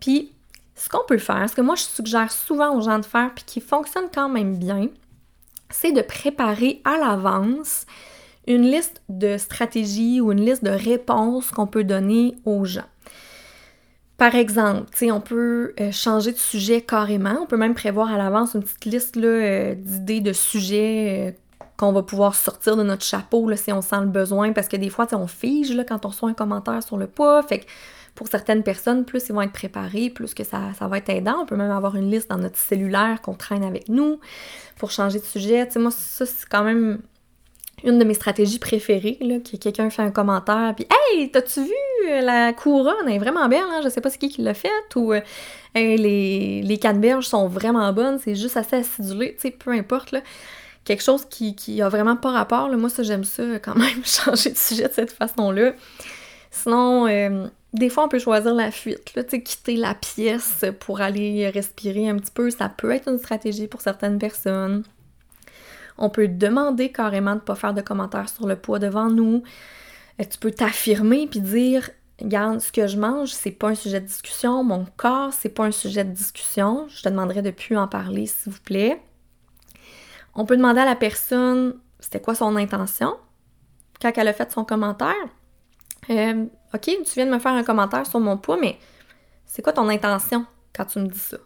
Puis ce qu'on peut faire, ce que moi je suggère souvent aux gens de faire, puis qui fonctionne quand même bien, c'est de préparer à l'avance une liste de stratégies ou une liste de réponses qu'on peut donner aux gens. Par exemple, on peut euh, changer de sujet carrément, on peut même prévoir à l'avance une petite liste euh, d'idées de sujets euh, qu'on va pouvoir sortir de notre chapeau si on sent le besoin, parce que des fois, on fige là, quand on reçoit un commentaire sur le poids, fait que pour certaines personnes, plus ils vont être préparés, plus que ça, ça va être aidant. On peut même avoir une liste dans notre cellulaire qu'on traîne avec nous pour changer de sujet. Moi, ça, c'est quand même une de mes stratégies préférées, là, que quelqu'un fait un commentaire, puis « Hey, t'as-tu vu euh, la couronne? Elle est vraiment belle, hein? Je sais pas c'est qui qui l'a faite. » ou euh, Hey, les, les canneberges sont vraiment bonnes, c'est juste assez acidulé. » Tu sais, peu importe, là. Quelque chose qui, qui a vraiment pas rapport, là. Moi, ça, j'aime ça, quand même, changer de sujet de cette façon-là. Sinon... Euh, des fois, on peut choisir la fuite, là, quitter la pièce pour aller respirer un petit peu. Ça peut être une stratégie pour certaines personnes. On peut demander carrément de ne pas faire de commentaires sur le poids devant nous. Euh, tu peux t'affirmer puis dire Regarde, ce que je mange, c'est pas un sujet de discussion. Mon corps, c'est pas un sujet de discussion. Je te demanderai de plus en parler, s'il vous plaît. On peut demander à la personne c'était quoi son intention quand elle a fait son commentaire? Euh, OK, tu viens de me faire un commentaire sur mon poids, mais c'est quoi ton intention quand tu me dis ça?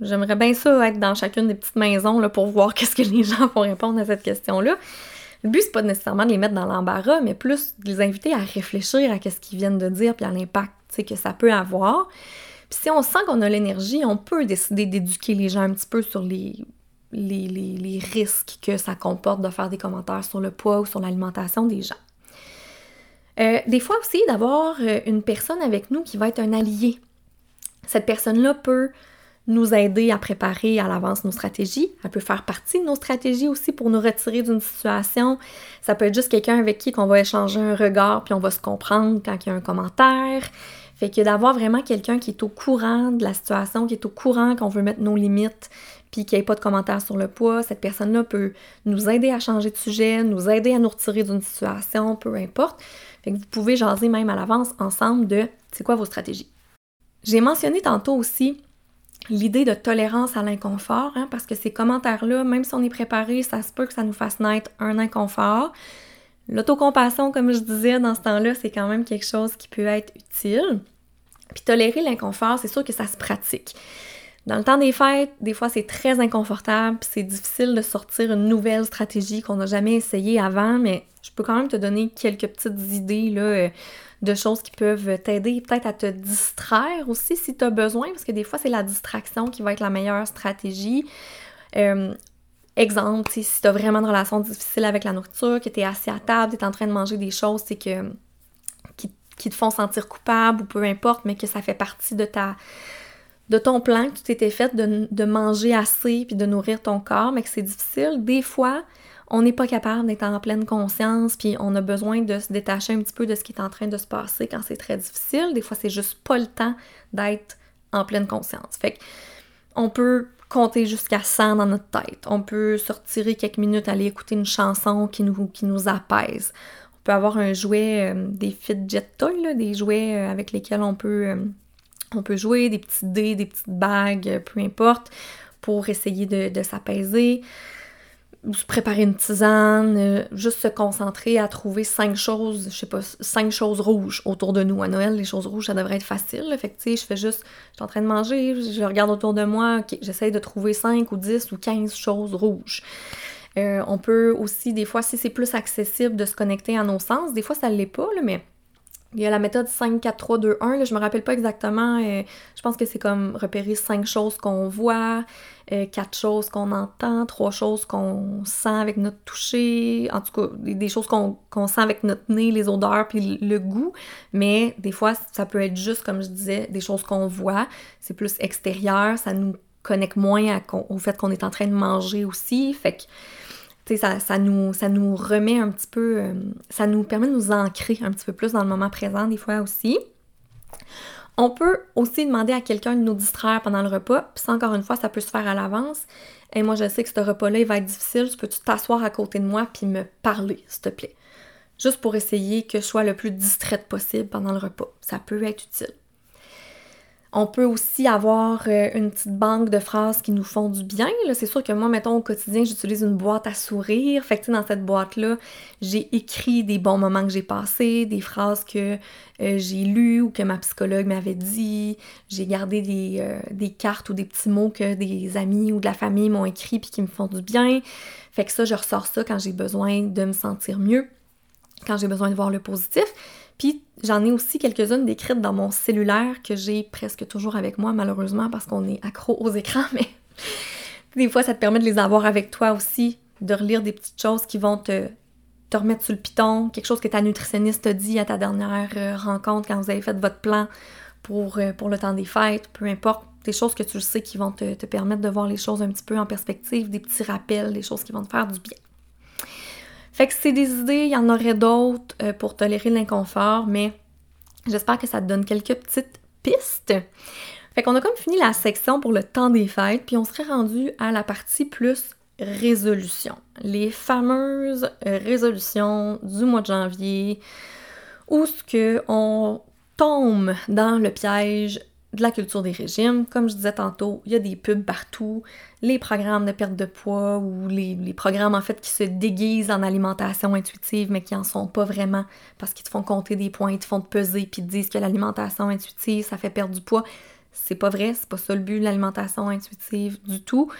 J'aimerais bien ça être dans chacune des petites maisons là, pour voir qu'est-ce que les gens vont répondre à cette question-là. Le but, c'est pas nécessairement de les mettre dans l'embarras, mais plus de les inviter à réfléchir à ce qu'ils viennent de dire puis à l'impact que ça peut avoir. Puis si on sent qu'on a l'énergie, on peut décider d'éduquer les gens un petit peu sur les, les, les, risques que ça comporte de faire des commentaires sur le poids ou sur l'alimentation des gens. Euh, des fois aussi, d'avoir euh, une personne avec nous qui va être un allié. Cette personne-là peut nous aider à préparer à l'avance nos stratégies. Elle peut faire partie de nos stratégies aussi pour nous retirer d'une situation. Ça peut être juste quelqu'un avec qui on va échanger un regard puis on va se comprendre quand il y a un commentaire. Fait que d'avoir vraiment quelqu'un qui est au courant de la situation, qui est au courant qu'on veut mettre nos limites, puis qu'il n'y ait pas de commentaires sur le poids, cette personne-là peut nous aider à changer de sujet, nous aider à nous retirer d'une situation, peu importe. Fait que vous pouvez jaser même à l'avance ensemble de c'est quoi vos stratégies. J'ai mentionné tantôt aussi l'idée de tolérance à l'inconfort, hein, parce que ces commentaires-là, même si on est préparé, ça se peut que ça nous fasse naître un inconfort. L'autocompassion, comme je disais dans ce temps-là, c'est quand même quelque chose qui peut être utile. Puis tolérer l'inconfort, c'est sûr que ça se pratique. Dans le temps des fêtes, des fois c'est très inconfortable, puis c'est difficile de sortir une nouvelle stratégie qu'on n'a jamais essayée avant, mais je peux quand même te donner quelques petites idées là, euh, de choses qui peuvent t'aider peut-être à te distraire aussi si tu as besoin, parce que des fois, c'est la distraction qui va être la meilleure stratégie. Euh, exemple, si tu as vraiment une relation difficile avec la nourriture, que tu es assis à table, tu es en train de manger des choses c'est que, qui, te font sentir coupable ou peu importe, mais que ça fait partie de ta de ton plan que tu t'étais fait de, de, manger assez puis de nourrir ton corps, mais que c'est difficile, des fois, on n'est pas capable d'être en pleine conscience, puis on a besoin de se détacher un petit peu de ce qui est en train de se passer quand c'est très difficile. Des fois, c'est juste pas le temps d'être en pleine conscience. Fait que on peut compter jusqu'à 100 dans notre tête. On peut se retirer quelques minutes, aller écouter une chanson qui nous, apaise. On peut avoir un jouet, euh, des fidget toys, des jouets euh, avec lesquels on peut, euh, jouer, des petits dés, des petites bagues, peu importe, pour essayer de s'apaiser se préparer une tisane, euh, juste se concentrer à trouver cinq choses, je sais pas, cinq choses rouges autour de nous. À Noël, les choses rouges, ça devrait être facile. Fait tu sais, je fais juste, je suis en train de manger, je regarde autour de moi, ok, j'essaye de trouver cinq ou dix ou quinze choses rouges. Euh, on peut aussi, des fois, si c'est plus accessible de se connecter à nos sens, des fois ça l'est pas, là, mais il y a la méthode 5, 4, 3, 2, 1, là, je me rappelle pas exactement, euh, je pense que c'est comme repérer cinq choses qu'on voit, euh, quatre choses qu'on entend, trois choses qu'on sent avec notre toucher, en tout cas des, choses qu'on sent avec notre nez, les odeurs puis le goût, mais des fois ça peut être juste, comme je disais, des choses qu'on voit, c'est plus extérieur, ça nous connecte moins au fait qu'on est en train de manger aussi, fait ça, nous, ça nous remet un petit peu, euh, ça nous permet de nous ancrer un petit peu plus dans le moment présent des fois aussi. On peut aussi demander à quelqu'un de nous distraire pendant le repas, puis ça encore une fois, ça peut se faire à l'avance. Et moi, je sais que ce repas-là, il va être difficile, peux-tu t'asseoir à côté de moi puis me parler, s'il te plaît? Juste pour essayer que je sois le plus distraite possible pendant le repas. Ça peut être utile. On peut aussi avoir euh, une petite banque de phrases qui nous font du bien. C'est sûr que moi, mettons, au quotidien, j'utilise une boîte à sourire. Fait que, dans cette boîte-là, j'ai écrit des bons moments que j'ai passés, des phrases que euh, j'ai lues ou que ma psychologue m'avait dit. J'ai gardé des, euh, des, cartes ou des petits mots que des amis ou de la famille m'ont écrit puis qui me font du bien. Fait que ça, je ressors ça quand j'ai besoin de me sentir mieux, quand j'ai besoin de voir le positif. Puis j'en ai aussi quelques-unes décrites dans mon cellulaire que j'ai presque toujours avec moi, malheureusement, parce qu'on est accro aux écrans, mais des fois ça te permet de les avoir avec toi aussi, de relire des petites choses qui vont te, remettre sur le piton, quelque chose que ta nutritionniste t'a dit à ta dernière euh, rencontre quand vous avez fait votre plan pour, euh, pour le temps des fêtes, peu importe, des choses que tu sais qui vont te permettre de voir les choses un petit peu en perspective, des petits rappels, des choses qui vont te faire du bien. Fait que c'est des idées, il y en aurait d'autres euh, pour tolérer l'inconfort, mais j'espère que ça te donne quelques petites pistes. Fait qu'on a comme fini la section pour le temps des fêtes, puis on serait rendu à la partie plus résolution. Les fameuses résolutions du mois de janvier où ce que on tombe dans le piège de la culture des régimes. Comme je disais tantôt, il y a des pubs partout, les programmes de perte de poids ou les, programmes en fait qui se déguisent en alimentation intuitive mais qui en sont pas vraiment parce qu'ils te font compter des points, ils te font peser puis te disent que l'alimentation intuitive ça fait perdre du poids. C'est pas vrai, c'est pas ça le but de l'alimentation intuitive du tout.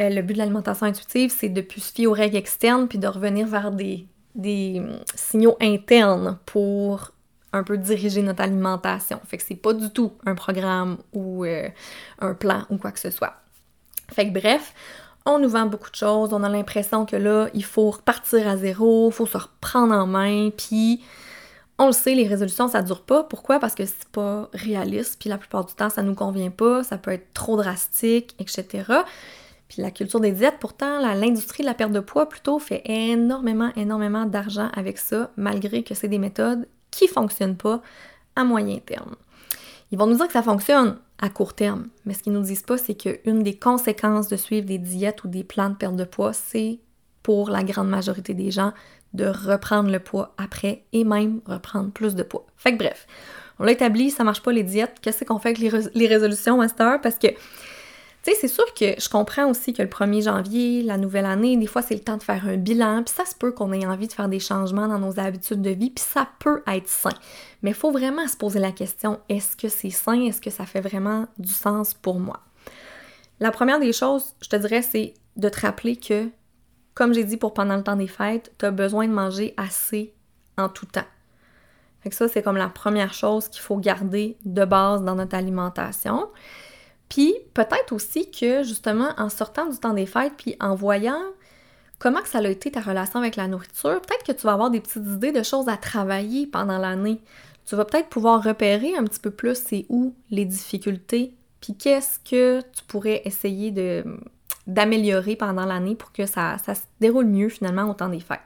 Euh, le but de l'alimentation intuitive, c'est de plus se fier aux règles externes puis de revenir vers des, des hum, signaux internes pour un peu diriger notre alimentation. Fait que c'est pas du tout un programme ou euh, un plan ou quoi que ce soit. Fait que bref, on nous vend beaucoup de choses, on a l'impression que là, il faut repartir à zéro, il faut se reprendre en main, puis on le sait, les résolutions, ça dure pas. Pourquoi? Parce que c'est pas réaliste, puis la plupart du temps, ça nous convient pas, ça peut être trop drastique, etc. Puis la culture des diètes, pourtant, l'industrie de la perte de poids, plutôt, fait énormément, énormément d'argent avec ça, malgré que c'est des méthodes qui fonctionnent pas à moyen terme. Ils vont nous dire que ça fonctionne à court terme, mais ce qu'ils nous disent pas, c'est qu'une des conséquences de suivre des diètes ou des plans de perte de poids, c'est pour la grande majorité des gens de reprendre le poids après et même reprendre plus de poids. Fait que bref, on l'a établi, ça marche pas les diètes. Qu'est-ce qu'on fait avec les, les résolutions, Master? Parce que tu sais, c'est sûr que je comprends aussi que le 1er janvier, la nouvelle année, des fois c'est le temps de faire un bilan, puis ça se peut qu'on ait envie de faire des changements dans nos habitudes de vie, puis ça peut être sain. Mais il faut vraiment se poser la question, est-ce que c'est sain? Est-ce que ça fait vraiment du sens pour moi? La première des choses, je te dirais, c'est de te rappeler que, comme j'ai dit pour pendant le temps des fêtes, tu as besoin de manger assez en tout temps. Fait que ça, c'est comme la première chose qu'il faut garder de base dans notre alimentation. Puis peut-être aussi que justement en sortant du temps des fêtes, puis en voyant comment que ça a été ta relation avec la nourriture, peut-être que tu vas avoir des petites idées de choses à travailler pendant l'année. Tu vas peut-être pouvoir repérer un petit peu plus c'est où les difficultés, puis qu'est-ce que tu pourrais essayer d'améliorer pendant l'année pour que ça, ça se déroule mieux finalement au temps des fêtes.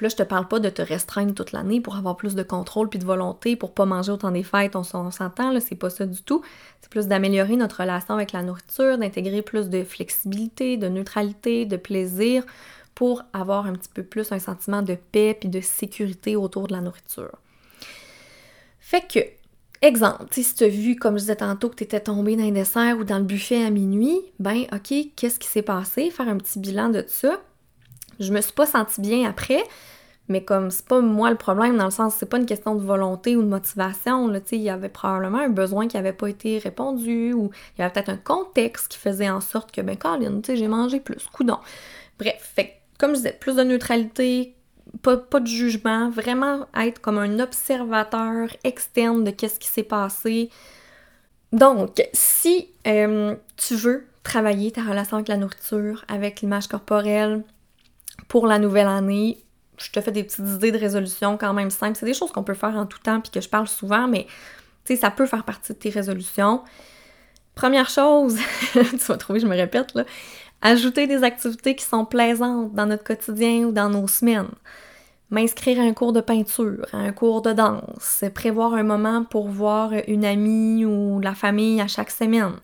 Puis là, je te parle pas de te restreindre toute l'année pour avoir plus de contrôle puis de volonté pour pas manger autant des fêtes, on, s'entend, là, c'est pas ça du tout. C'est plus d'améliorer notre relation avec la nourriture, d'intégrer plus de flexibilité, de neutralité, de plaisir pour avoir un petit peu plus un sentiment de paix puis de sécurité autour de la nourriture. Fait que, exemple, si tu as vu, comme je disais tantôt, que tu étais tombé dans un dessert ou dans le buffet à minuit, ben ok, qu'est-ce qui s'est passé? Faire un petit bilan de ça. Je me suis pas sentie bien après, mais comme c'est pas moi le problème, dans le sens c'est pas une question de volonté ou de motivation, là, il y avait probablement un besoin qui avait pas été répondu, ou il y avait peut-être un contexte qui faisait en sorte que, ben Colin, j'ai mangé plus, coudon. Bref, comme je disais, plus de neutralité, pas, pas, de jugement, vraiment être comme un observateur externe de qu'est-ce qui s'est passé. Donc, si euh, tu veux travailler ta relation avec la nourriture, avec l'image corporelle, pour la nouvelle année, je te fais des petites idées de résolution quand même simples. C'est des choses qu'on peut faire en tout temps puis que je parle souvent, mais tu sais, ça peut faire partie de tes résolutions. Première chose, tu vas trouver, je me répète là, ajouter des activités qui sont plaisantes dans notre quotidien ou dans nos semaines. M'inscrire à un cours de peinture, à un cours de danse, prévoir un moment pour voir une amie ou la famille à chaque semaine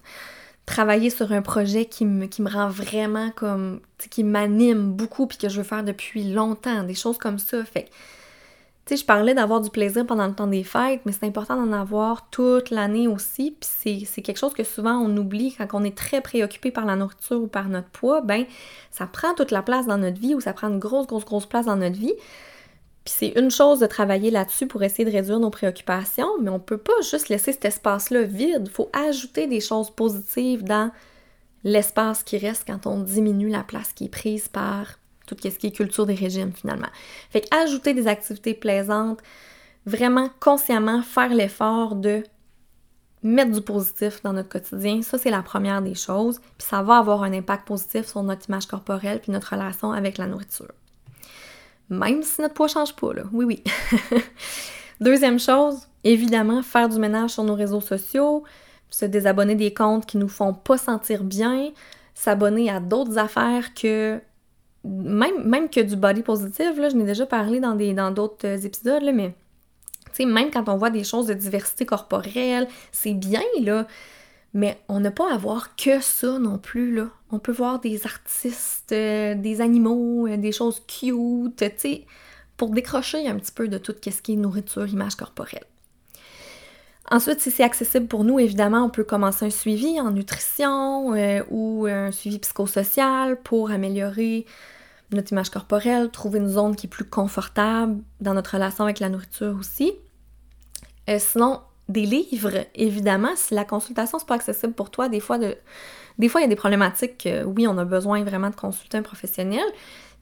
travailler sur un projet qui me, rend vraiment comme, qui m'anime beaucoup puis que je veux faire depuis longtemps, des choses comme ça. Fait tu sais, je parlais d'avoir du plaisir pendant le temps des fêtes, mais c'est important d'en avoir toute l'année aussi. Puis c'est quelque chose que souvent on oublie quand on est très préoccupé par la nourriture ou par notre poids. Ben, ça prend toute la place dans notre vie ou ça prend une grosse, grosse, grosse place dans notre vie. Puis c'est une chose de travailler là-dessus pour essayer de réduire nos préoccupations, mais on peut pas juste laisser cet espace-là vide. Il faut ajouter des choses positives dans l'espace qui reste quand on diminue la place qui est prise par tout ce qui est culture des régimes finalement. Fait qu'ajouter des activités plaisantes, vraiment consciemment faire l'effort de mettre du positif dans notre quotidien, ça c'est la première des choses, puis ça va avoir un impact positif sur notre image corporelle puis notre relation avec la nourriture. Même si notre poids change pas, là. Oui, oui. Deuxième chose, évidemment, faire du ménage sur nos réseaux sociaux, se désabonner des comptes qui nous font pas sentir bien, s'abonner à d'autres affaires que même, même que du body positive, là, je n'ai déjà parlé dans dans d'autres épisodes, là, mais tu sais, même quand on voit des choses de diversité corporelle, c'est bien, là. Mais on n'a pas à voir que ça non plus, là. On peut voir des artistes, euh, des animaux, euh, des choses cute, tu sais, pour décrocher un petit peu de tout ce qui est nourriture, image corporelle. Ensuite, si c'est accessible pour nous, évidemment, on peut commencer un suivi en nutrition euh, ou un suivi psychosocial pour améliorer notre image corporelle, trouver une zone qui est plus confortable dans notre relation avec la nourriture aussi. sinon, des livres, évidemment, si la consultation c'est pas accessible pour toi, des fois, de, des fois il y a des problématiques oui, on a besoin vraiment de consulter un professionnel,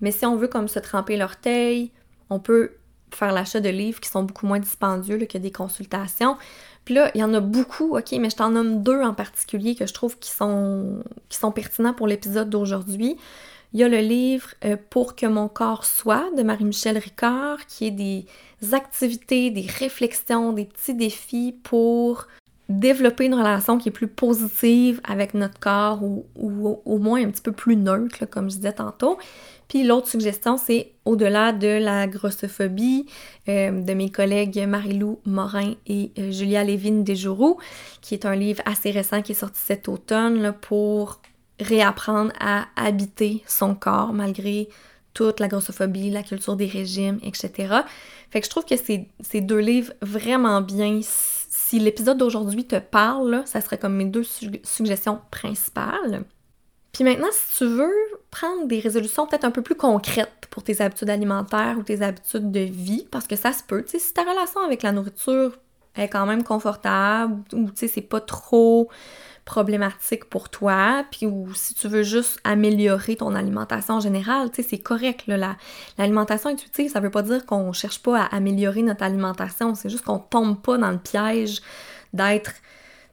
mais si on veut comme se tremper l'orteil, on peut faire l'achat de livres qui sont beaucoup moins dispendieux que des consultations. Puis là, il y en a beaucoup, ok, mais je t'en nomme deux en particulier que je trouve qui sont, qui sont pertinents pour l'épisode d'aujourd'hui. Il y a le livre euh, Pour que mon corps soit de Marie-Michel Ricard, qui est des activités, des réflexions, des petits défis pour développer une relation qui est plus positive avec notre corps ou, au moins un petit peu plus neutre, comme je disais tantôt. Puis l'autre suggestion, c'est au-delà de la grossophobie euh, de mes collègues Marie-Lou Morin et euh, Julia Lévine Desjouroux, qui est un livre assez récent qui est sorti cet automne pour réapprendre à habiter son corps malgré toute la grossophobie, la culture des régimes, etc. Fait que je trouve que c'est deux livres vraiment bien. Si l'épisode d'aujourd'hui te parle, ça serait comme mes deux suggestions principales. Puis maintenant, si tu veux prendre des résolutions peut-être un peu plus concrètes pour tes habitudes alimentaires ou tes habitudes de vie, parce que ça se peut, tu sais, si ta relation avec la nourriture est quand même confortable ou tu sais, c'est pas trop problématique pour toi, puis ou si tu veux juste améliorer ton alimentation en général, tu sais, c'est correct, l'alimentation intuitive, ça veut pas dire qu'on cherche pas à améliorer notre alimentation, c'est juste qu'on tombe pas dans le piège d'être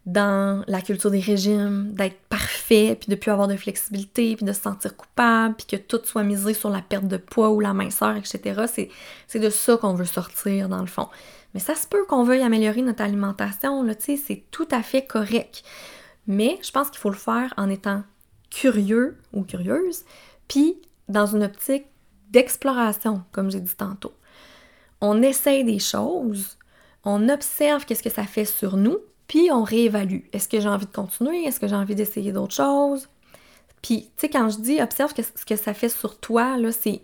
dans la culture des régimes, d'être parfait, puis de plus avoir de flexibilité, puis de se sentir coupable, puis que tout soit misé sur la perte de poids ou la minceur, etc. C'est de ça qu'on veut sortir, dans le fond. Mais ça se peut qu'on veuille améliorer notre alimentation, là, tu sais, c'est tout à fait correct. Mais je pense qu'il faut le faire en étant curieux ou curieuse, puis dans une optique d'exploration, comme j'ai dit tantôt. On essaye des choses, on observe qu'est-ce que ça fait sur nous, puis on réévalue. Est-ce que j'ai envie de continuer? Est-ce que j'ai envie d'essayer d'autres choses? Puis, tu sais, quand je dis observe ce que ça fait sur toi, là, c'est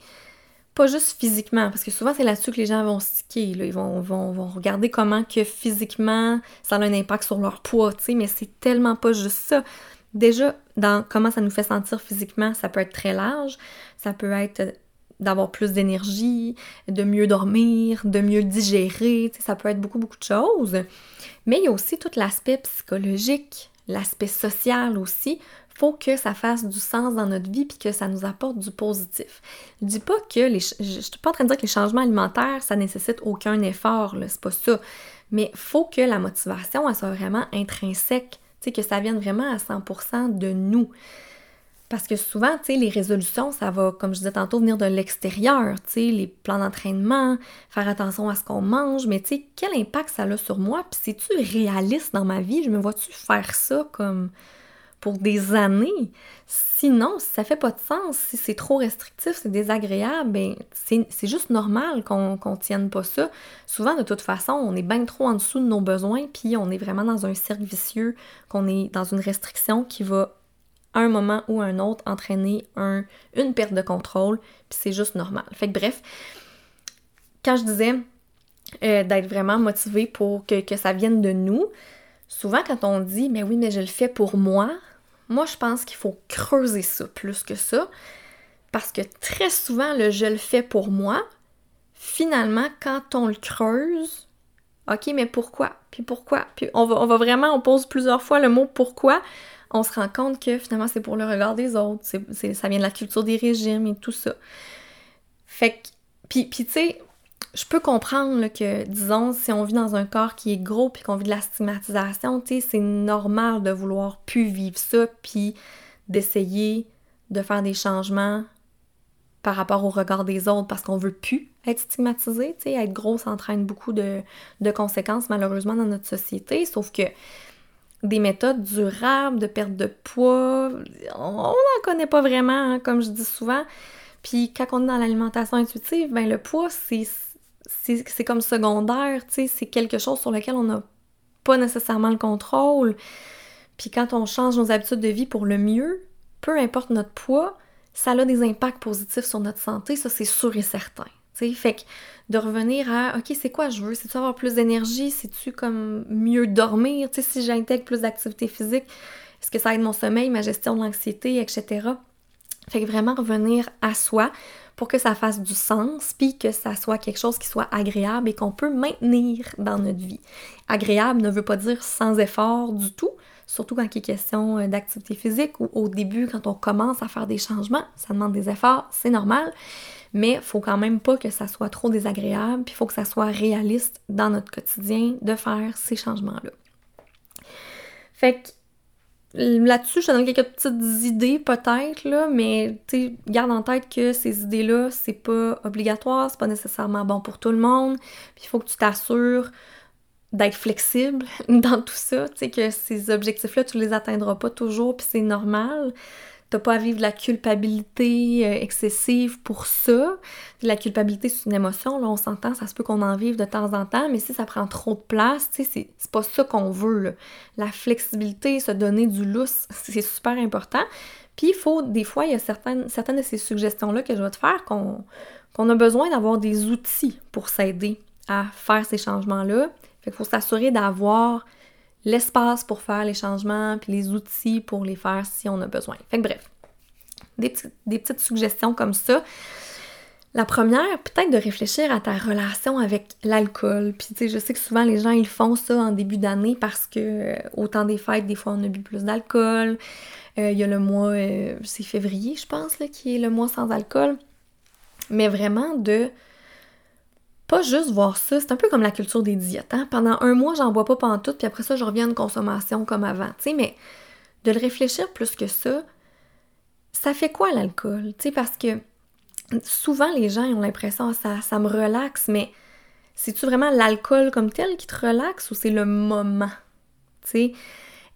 pas juste physiquement, parce que souvent c'est là-dessus que les gens vont sticker, là. Ils vont, vont, vont, regarder comment que physiquement ça a un impact sur leur poids, mais c'est tellement pas juste ça. Déjà, dans comment ça nous fait sentir physiquement, ça peut être très large. Ça peut être d'avoir plus d'énergie, de mieux dormir, de mieux digérer, ça peut être beaucoup, beaucoup de choses. Mais il y a aussi tout l'aspect psychologique, l'aspect social aussi. Faut que ça fasse du sens dans notre vie puis que ça nous apporte du positif. Je dis pas que les. Je suis pas en train de dire que les changements alimentaires, ça nécessite aucun effort, là, c'est pas ça. Mais faut que la motivation, elle soit vraiment intrinsèque, que ça vienne vraiment à 100% de nous. Parce que souvent, tu sais, les résolutions, ça va, comme je disais tantôt, venir de l'extérieur, tu sais, les plans d'entraînement, faire attention à ce qu'on mange, mais tu sais, quel impact ça a sur moi? Puis c'est-tu réaliste dans ma vie? Je me vois-tu faire ça comme pour des années? Sinon, si ça fait pas de sens, si c'est trop restrictif, c'est désagréable, ben c'est juste normal qu'on qu tienne pas ça. Souvent, de toute façon, on est bien trop en dessous de nos besoins, puis on est vraiment dans un cercle vicieux, qu'on est dans une restriction qui va un moment ou un autre entraîner un, une perte de contrôle, puis c'est juste normal. Fait que bref, quand je disais euh, d'être vraiment motivé pour que, que, ça vienne de nous, souvent quand on dit mais oui, mais je le fais pour moi, moi je pense qu'il faut creuser ça plus que ça. Parce que très souvent, le je le fais pour moi, finalement, quand on le creuse, OK, mais pourquoi? Puis pourquoi? Puis on va, vraiment, on pose plusieurs fois le mot pourquoi on se rend compte que finalement c'est pour le regard des autres, ça vient de la culture des régimes et tout ça. Fait que, puis tu sais, je peux comprendre que, disons, si on vit dans un corps qui est gros puis qu'on vit de la stigmatisation, c'est normal de vouloir plus vivre ça puis d'essayer de faire des changements par rapport au regard des autres parce qu'on veut plus être stigmatisé, être gros ça entraîne beaucoup de, de conséquences malheureusement dans notre société, sauf que des méthodes durables de perte de poids, on n'en connaît pas vraiment, hein, comme je dis souvent. Puis quand on est dans l'alimentation intuitive, ben le poids, c'est, c'est, comme secondaire, tu c'est quelque chose sur lequel on n'a pas nécessairement le contrôle. Puis quand on change nos habitudes de vie pour le mieux, peu importe notre poids, ça a des impacts positifs sur notre santé, ça c'est sûr et certain. Fait que de revenir à OK, c'est quoi je veux? C'est-tu avoir plus d'énergie? C'est-tu comme mieux dormir? si j'intègre plus d'activité physique, est-ce que ça aide mon sommeil, ma gestion de l'anxiété, etc. Fait que vraiment revenir à soi pour que ça fasse du sens, puis que ça soit quelque chose qui soit agréable et qu'on peut maintenir dans notre vie. Agréable ne veut pas dire sans effort du tout, surtout quand il est question euh, d'activité physique ou au début, quand on commence à faire des changements, ça demande des efforts, c'est normal, mais faut quand même pas que ça soit trop désagréable, puis il faut que ça soit réaliste dans notre quotidien de faire ces changements-là. Fait que Là-dessus, je te donne quelques petites idées peut-être, là, mais garde en tête que ces idées-là, c'est pas obligatoire, c'est pas nécessairement bon pour tout le monde. Puis il faut que tu t'assures d'être flexible dans tout ça, tu sais, que ces objectifs-là, tu les atteindras pas toujours, puis c'est normal. T'as pas à vivre de la culpabilité euh, excessive pour ça. La culpabilité, c'est une émotion, là, on s'entend, ça se peut qu'on en vive de temps en temps, mais si ça prend trop de place, c'est pas ça qu'on veut. La flexibilité, se donner du lousse, c'est super important. Puis il faut, des fois, il y a certaines, certaines de ces suggestions-là que je vais te faire qu'on qu'on a besoin d'avoir des outils pour s'aider à faire ces changements-là. Fait qu'il faut s'assurer d'avoir l'espace pour faire les changements, puis les outils pour les faire si on a besoin. Fait que bref, des, petites suggestions comme ça. La première, peut-être de réfléchir à ta relation avec l'alcool. Puis tu sais, je sais que souvent les gens ils font ça en début d'année parce que euh, au temps des fêtes, des fois on a bu plus d'alcool. Euh, il y a le mois, euh, c'est février, je pense, là, qui est le mois sans alcool. Mais vraiment de pas juste voir ça, c'est un peu comme la culture des diètes. Hein? Pendant un mois, j'en bois pas pendant tout, puis après ça, je reviens à une consommation comme avant. mais de le réfléchir plus que ça, ça fait quoi l'alcool? Parce que souvent, les gens ont l'impression ça, ça me relaxe, mais c'est-tu vraiment l'alcool comme tel qui te relaxe ou c'est le moment?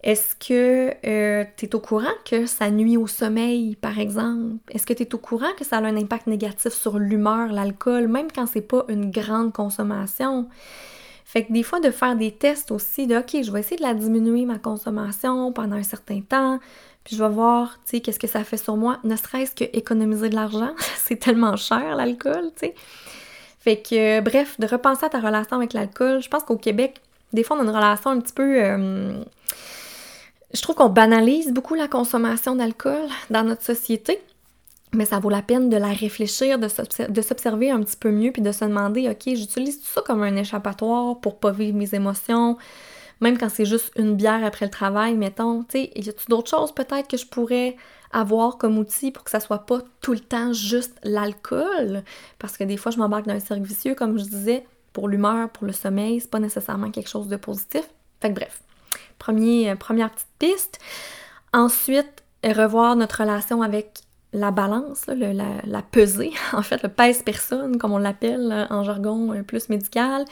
Est-ce que euh, tu es au courant que ça nuit au sommeil, par exemple? Est-ce que tu es au courant que ça a un impact négatif sur l'humeur, l'alcool, même quand c'est pas une grande consommation? Fait que des fois, de faire des tests aussi, de OK, je vais essayer de la diminuer ma consommation pendant un certain temps, puis je vais voir, tu sais, qu'est-ce que ça fait sur moi, ne serait-ce que économiser de l'argent, c'est tellement cher l'alcool, tu sais. Fait que, bref, de repenser à ta relation avec l'alcool, je pense qu'au Québec, des fois, on a une relation un petit peu. Euh, je trouve qu'on banalise beaucoup la consommation d'alcool dans notre société, mais ça vaut la peine de la réfléchir, de s'observer un petit peu mieux, puis de se demander, OK, j'utilise tout ça comme un échappatoire pour pas vivre mes émotions, même quand c'est juste une bière après le travail, mettons, tu sais, y a-tu d'autres choses peut-être que je pourrais avoir comme outil pour que ça soit pas tout le temps juste l'alcool? Parce que des fois, je m'embarque dans un cercle vicieux, comme je disais, pour l'humeur, pour le sommeil, c'est pas nécessairement quelque chose de positif. Fait que bref, euh, première petite piste. Ensuite, revoir notre relation avec la balance, la, pesée, en fait, le pèse-personne, comme on l'appelle en jargon euh, plus médical.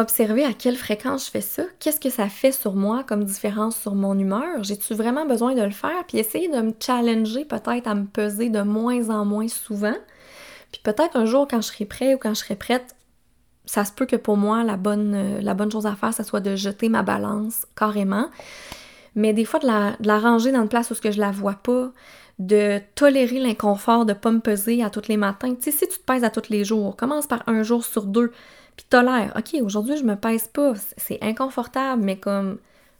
Observer à quelle fréquence je fais ça, qu'est-ce que ça fait sur moi comme différence sur mon humeur, j'ai-tu vraiment besoin de le faire, puis essayer de me challenger peut-être à me peser de moins en moins souvent. Puis peut-être un jour quand je serai prêt ou quand je serai prête, ça se peut que pour moi, la bonne, euh, la bonne chose à faire, ce soit de jeter ma balance carrément. Mais des fois, de la, ranger dans une place où ce que je la vois pas, de tolérer l'inconfort de pas me peser à tous les matins. Tu sais, si tu te pèses à tous les jours, commence par un jour sur deux, puis tolère. OK, aujourd'hui, je me pèse pas. C'est inconfortable, mais comme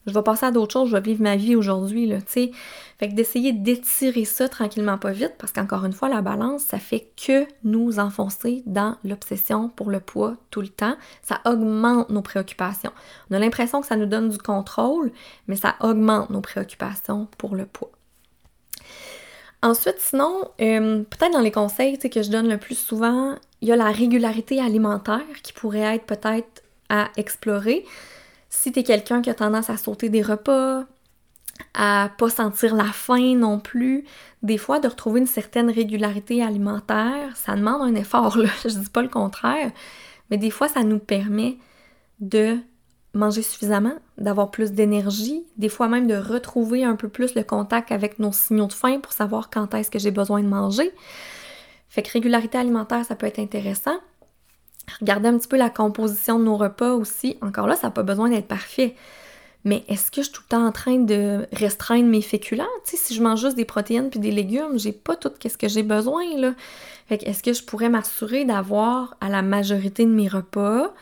je vais passer à d'autres choses, je vais vivre ma vie aujourd'hui, tu sais. Fait que d'essayer d'étirer ça tranquillement pas vite, parce qu'encore une fois, la balance, ça fait que nous enfoncer dans l'obsession pour le poids tout le temps. Ça augmente nos préoccupations. On a l'impression que ça nous donne du contrôle, mais ça augmente nos préoccupations pour le poids. Ensuite, sinon, euh, peut-être dans les conseils que je donne le plus souvent, il y a la régularité alimentaire qui pourrait être peut-être à explorer. Si tu es quelqu'un qui a tendance à sauter des repas, à pas sentir la faim non plus, des fois de retrouver une certaine régularité alimentaire, ça demande un effort, là, je dis pas le contraire, mais des fois ça nous permet de manger suffisamment, d'avoir plus d'énergie, des fois même de retrouver un peu plus le contact avec nos signaux de faim pour savoir quand est-ce que j'ai besoin de manger. Fait que régularité alimentaire, ça peut être intéressant. Regarder un petit peu la composition de nos repas aussi. Encore là, ça n'a pas besoin d'être parfait. Mais est-ce que je suis tout le temps en train de restreindre mes féculents? Si je mange juste des protéines puis des légumes, j'ai pas tout ce que j'ai besoin, là. Fait est-ce que je pourrais m'assurer d'avoir à la majorité de mes repas,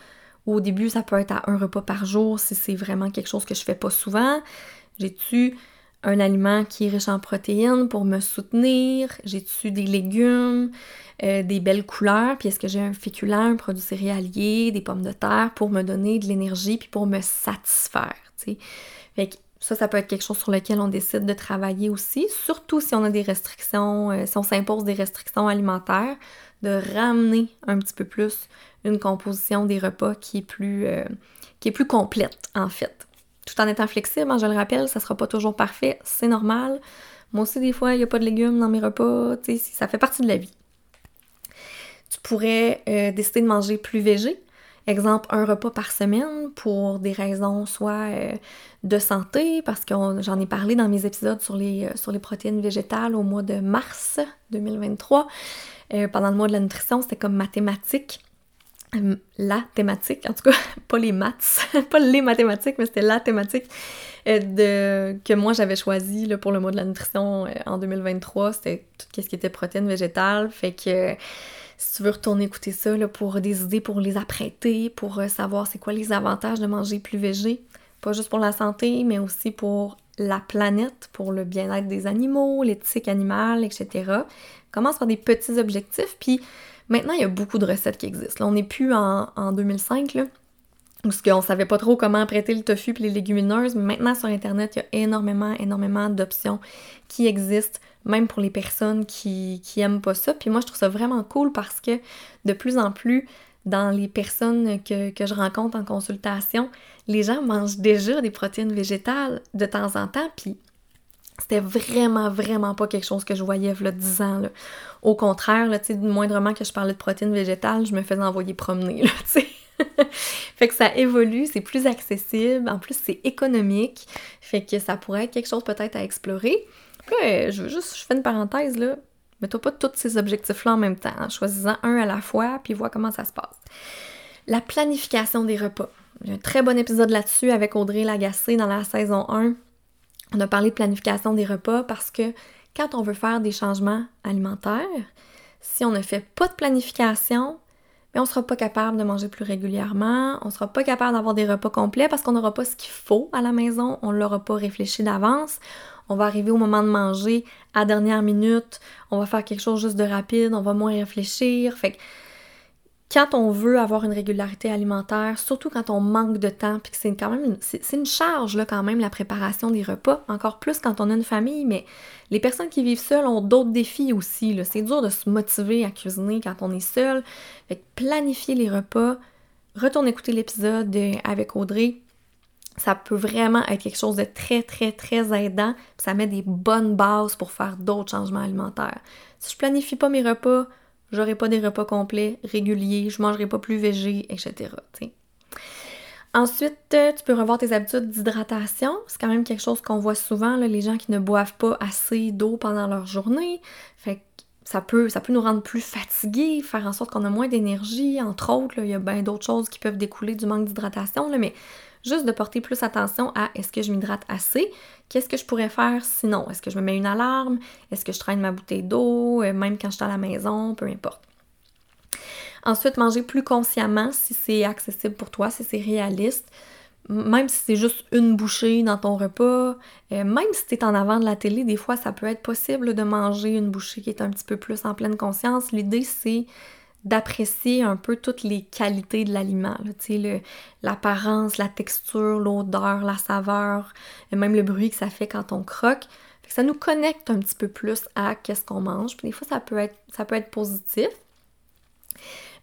au début, ça peut être à un repas par jour si c'est vraiment quelque chose que je fais pas souvent. J'ai-tu un aliment qui est riche en protéines pour me soutenir? J'ai-tu des légumes, euh, des belles couleurs? Puis est-ce que j'ai un féculent, un produit céréalier, des pommes de terre pour me donner de l'énergie puis pour me satisfaire? Fait que ça, ça peut être quelque chose sur lequel on décide de travailler aussi, surtout si on a des restrictions, euh, si on s'impose des restrictions alimentaires, de ramener un petit peu plus une composition des repas qui est plus, euh, qui est plus complète, en fait. Tout en étant flexible, hein, je le rappelle, ça sera pas toujours parfait, c'est normal. Moi aussi, des fois, il n'y a pas de légumes dans mes repas, tu sais, ça fait partie de la vie. Tu pourrais euh, décider de manger plus végé, exemple, un repas par semaine pour des raisons soit euh, de santé, parce que j'en ai parlé dans mes épisodes sur les, sur les protéines végétales au mois de mars 2023. pendant le mois de la nutrition, c'était comme mathématique la thématique, en tout cas, pas les maths, pas les mathématiques, mais c'était la thématique euh, de, que moi j'avais choisi pour le mois de la nutrition euh, en 2023. C'était tout ce qui était protéines végétales. Fait que si tu veux retourner écouter ça là, pour des idées pour les apprêter, pour euh, savoir c'est quoi les avantages de manger plus végé, pas juste pour la santé, mais aussi pour la planète, pour le bien-être des animaux, l'éthique animale, etc. Commence par des petits objectifs, puis Maintenant, il y a beaucoup de recettes qui existent. Là, on n'est plus en, 2005, là, où on savait pas trop comment prêter le tofu et les légumineuses, maintenant sur Internet, il y a énormément, énormément d'options qui existent, même pour les personnes qui, qui aiment pas ça. Puis moi, je trouve ça vraiment cool parce que de plus en plus, dans les personnes que, que je rencontre en consultation, les gens mangent déjà des protéines végétales de temps en temps, puis c'était vraiment, vraiment pas quelque chose que je voyais a 10 ans. Là. Au contraire, là, moindrement que je parlais de protéines végétales, je me faisais envoyer promener, là, fait que ça évolue, c'est plus accessible, en plus c'est économique, fait que ça pourrait être quelque chose peut-être à explorer. Puis je veux juste, je fais une parenthèse, là, mets-toi pas tous ces objectifs-là en même temps, en choisissant un à la fois, puis vois comment ça se passe. La planification des repas. J'ai un très bon épisode là-dessus avec Audrey Lagacé dans la saison 1 on a parlé de planification des repas parce que quand on veut faire des changements alimentaires, si on ne fait pas de planification, on ne sera pas capable de manger plus régulièrement, on ne sera pas capable d'avoir des repas complets parce qu'on n'aura pas ce qu'il faut à la maison, on ne l'aura pas réfléchi d'avance. On va arriver au moment de manger à dernière minute, on va faire quelque chose juste de rapide, on va moins réfléchir. Quand on veut avoir une régularité alimentaire, surtout quand on manque de temps, puis que c'est quand même une, c'est, une charge là quand même la préparation des repas, encore plus quand on a une famille, mais les personnes qui vivent seules ont d'autres défis aussi. Là. C'est dur de se motiver à cuisiner quand on est seul. Fait planifier les repas, retourne écouter l'épisode avec Audrey. Ça peut vraiment être quelque chose de très, très, très aidant. ça met des bonnes bases pour faire d'autres changements alimentaires. Si je planifie pas mes repas, j'aurai pas des repas complets, réguliers, je mangerai pas plus végé, etc. Ensuite, euh, tu peux revoir tes habitudes d'hydratation. C'est quand même quelque chose qu'on voit souvent, les gens qui ne boivent pas assez d'eau pendant leur journée. Fait que ça peut, ça peut nous rendre plus fatigués, faire en sorte qu'on a moins d'énergie, entre autres. il y a bien d'autres choses qui peuvent découler du manque d'hydratation, mais juste de porter plus attention à est-ce que je m'hydrate assez, qu'est-ce que je pourrais faire sinon, est-ce que je me mets une alarme, est-ce que je traîne ma bouteille d'eau, euh, même quand je suis à la maison, peu importe. Ensuite, manger plus consciemment si c'est accessible pour toi, si c'est réaliste. Même si c'est juste une bouchée dans ton repas, euh, même si tu es en avant de la télé, des fois ça peut être possible de manger une bouchée qui est un petit peu plus en pleine conscience. L'idée c'est d'apprécier un peu toutes les qualités de l'aliment, l'apparence, la texture, l'odeur, la saveur, même le bruit que ça fait quand on croque. ça nous connecte un petit peu plus à qu'est-ce qu'on mange. Puis des fois, ça peut être, ça peut être positif.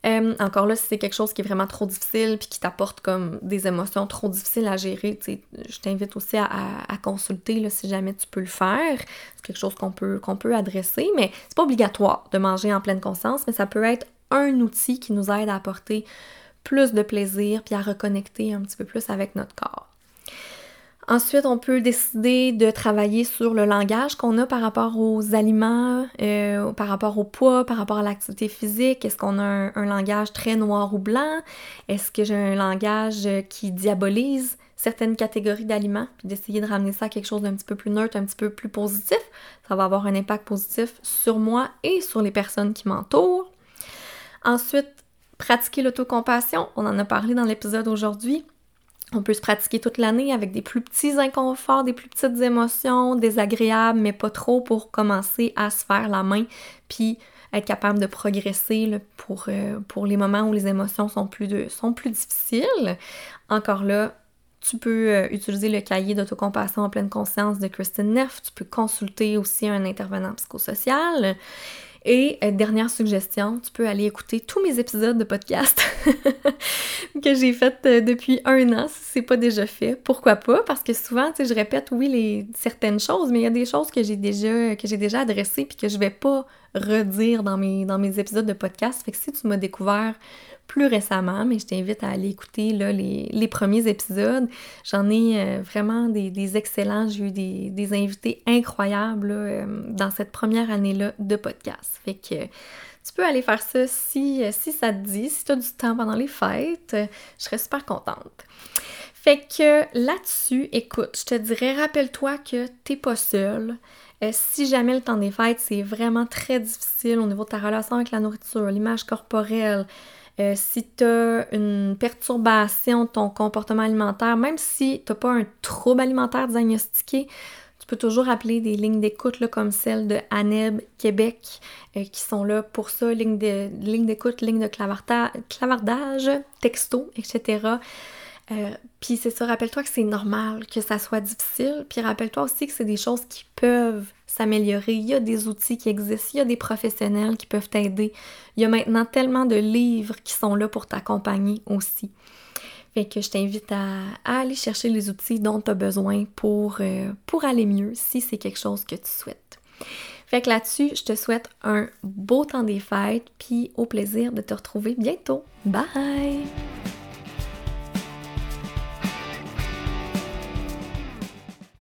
Euh, encore là, si c'est quelque chose qui est vraiment trop difficile puis qui t'apporte comme des émotions trop difficiles à gérer, je t'invite aussi à, consulter là, si jamais tu peux le faire. C'est quelque chose qu'on peut, qu'on peut adresser, mais c'est pas obligatoire de manger en pleine conscience, mais ça peut être un outil qui nous aide à apporter plus de plaisir puis à reconnecter un petit peu plus avec notre corps. Ensuite, on peut décider de travailler sur le langage qu'on a par rapport aux aliments, euh, par rapport au poids, par rapport à l'activité physique. Est-ce qu'on a un, langage très noir ou blanc? Est-ce que j'ai un langage qui diabolise certaines catégories d'aliments? Puis d'essayer de ramener ça à quelque chose d'un petit peu plus neutre, un petit peu plus positif. Ça va avoir un impact positif sur moi et sur les personnes qui m'entourent. Ensuite, pratiquer l'autocompassion, on en a parlé dans l'épisode aujourd'hui. On peut se pratiquer toute l'année avec des plus petits inconforts, des plus petites émotions, désagréables, mais pas trop pour commencer à se faire la main, puis être capable de progresser pour, euh, pour les moments où les émotions sont plus, sont plus difficiles. Encore là, tu peux euh, utiliser le cahier d'autocompassion en pleine conscience de Kristen Neff. Tu peux consulter aussi un intervenant psychosocial. Et euh, dernière suggestion, tu peux aller écouter tous mes épisodes de podcast que j'ai fait euh, depuis un an, si c'est pas déjà fait. Pourquoi pas? Parce que souvent, tu sais, je répète, oui, les, certaines choses, mais il y a des choses que j'ai déjà, que j'ai déjà adressées puis que je vais pas redire dans mes, dans mes épisodes de podcast. Fait que si tu m'as découvert plus récemment, mais je t'invite à aller écouter les, premiers épisodes. J'en ai euh, vraiment des, excellents. J'ai eu des, invités incroyables euh, dans cette première année-là de podcast. Fait que tu peux aller faire ça si, si ça te dit, si tu as du temps pendant les fêtes. Je serais super contente. Fait que là-dessus, écoute, je te dirais, rappelle-toi que t'es pas seul. Euh, si jamais le temps des fêtes, c'est vraiment très difficile au niveau de ta relation avec la nourriture, l'image corporelle, euh, si tu as une perturbation de ton comportement alimentaire, même si tu pas un trouble alimentaire diagnostiqué, tu peux toujours appeler des lignes d'écoute comme celle de ANEB Québec euh, qui sont là pour ça, lignes d'écoute, lignes de clavardage, texto, etc. Euh, puis c'est ça, rappelle-toi que c'est normal que ça soit difficile, puis rappelle-toi aussi que c'est des choses qui peuvent s'améliorer. Il y a des outils qui existent, il y a des professionnels qui peuvent t'aider. Il y a maintenant tellement de livres qui sont là pour t'accompagner aussi. Fait que je t'invite à, aller chercher les outils dont tu as besoin pour, euh, pour aller mieux si c'est quelque chose que tu souhaites. Fait que là-dessus, je te souhaite un beau temps des fêtes, puis au plaisir de te retrouver bientôt. Bye!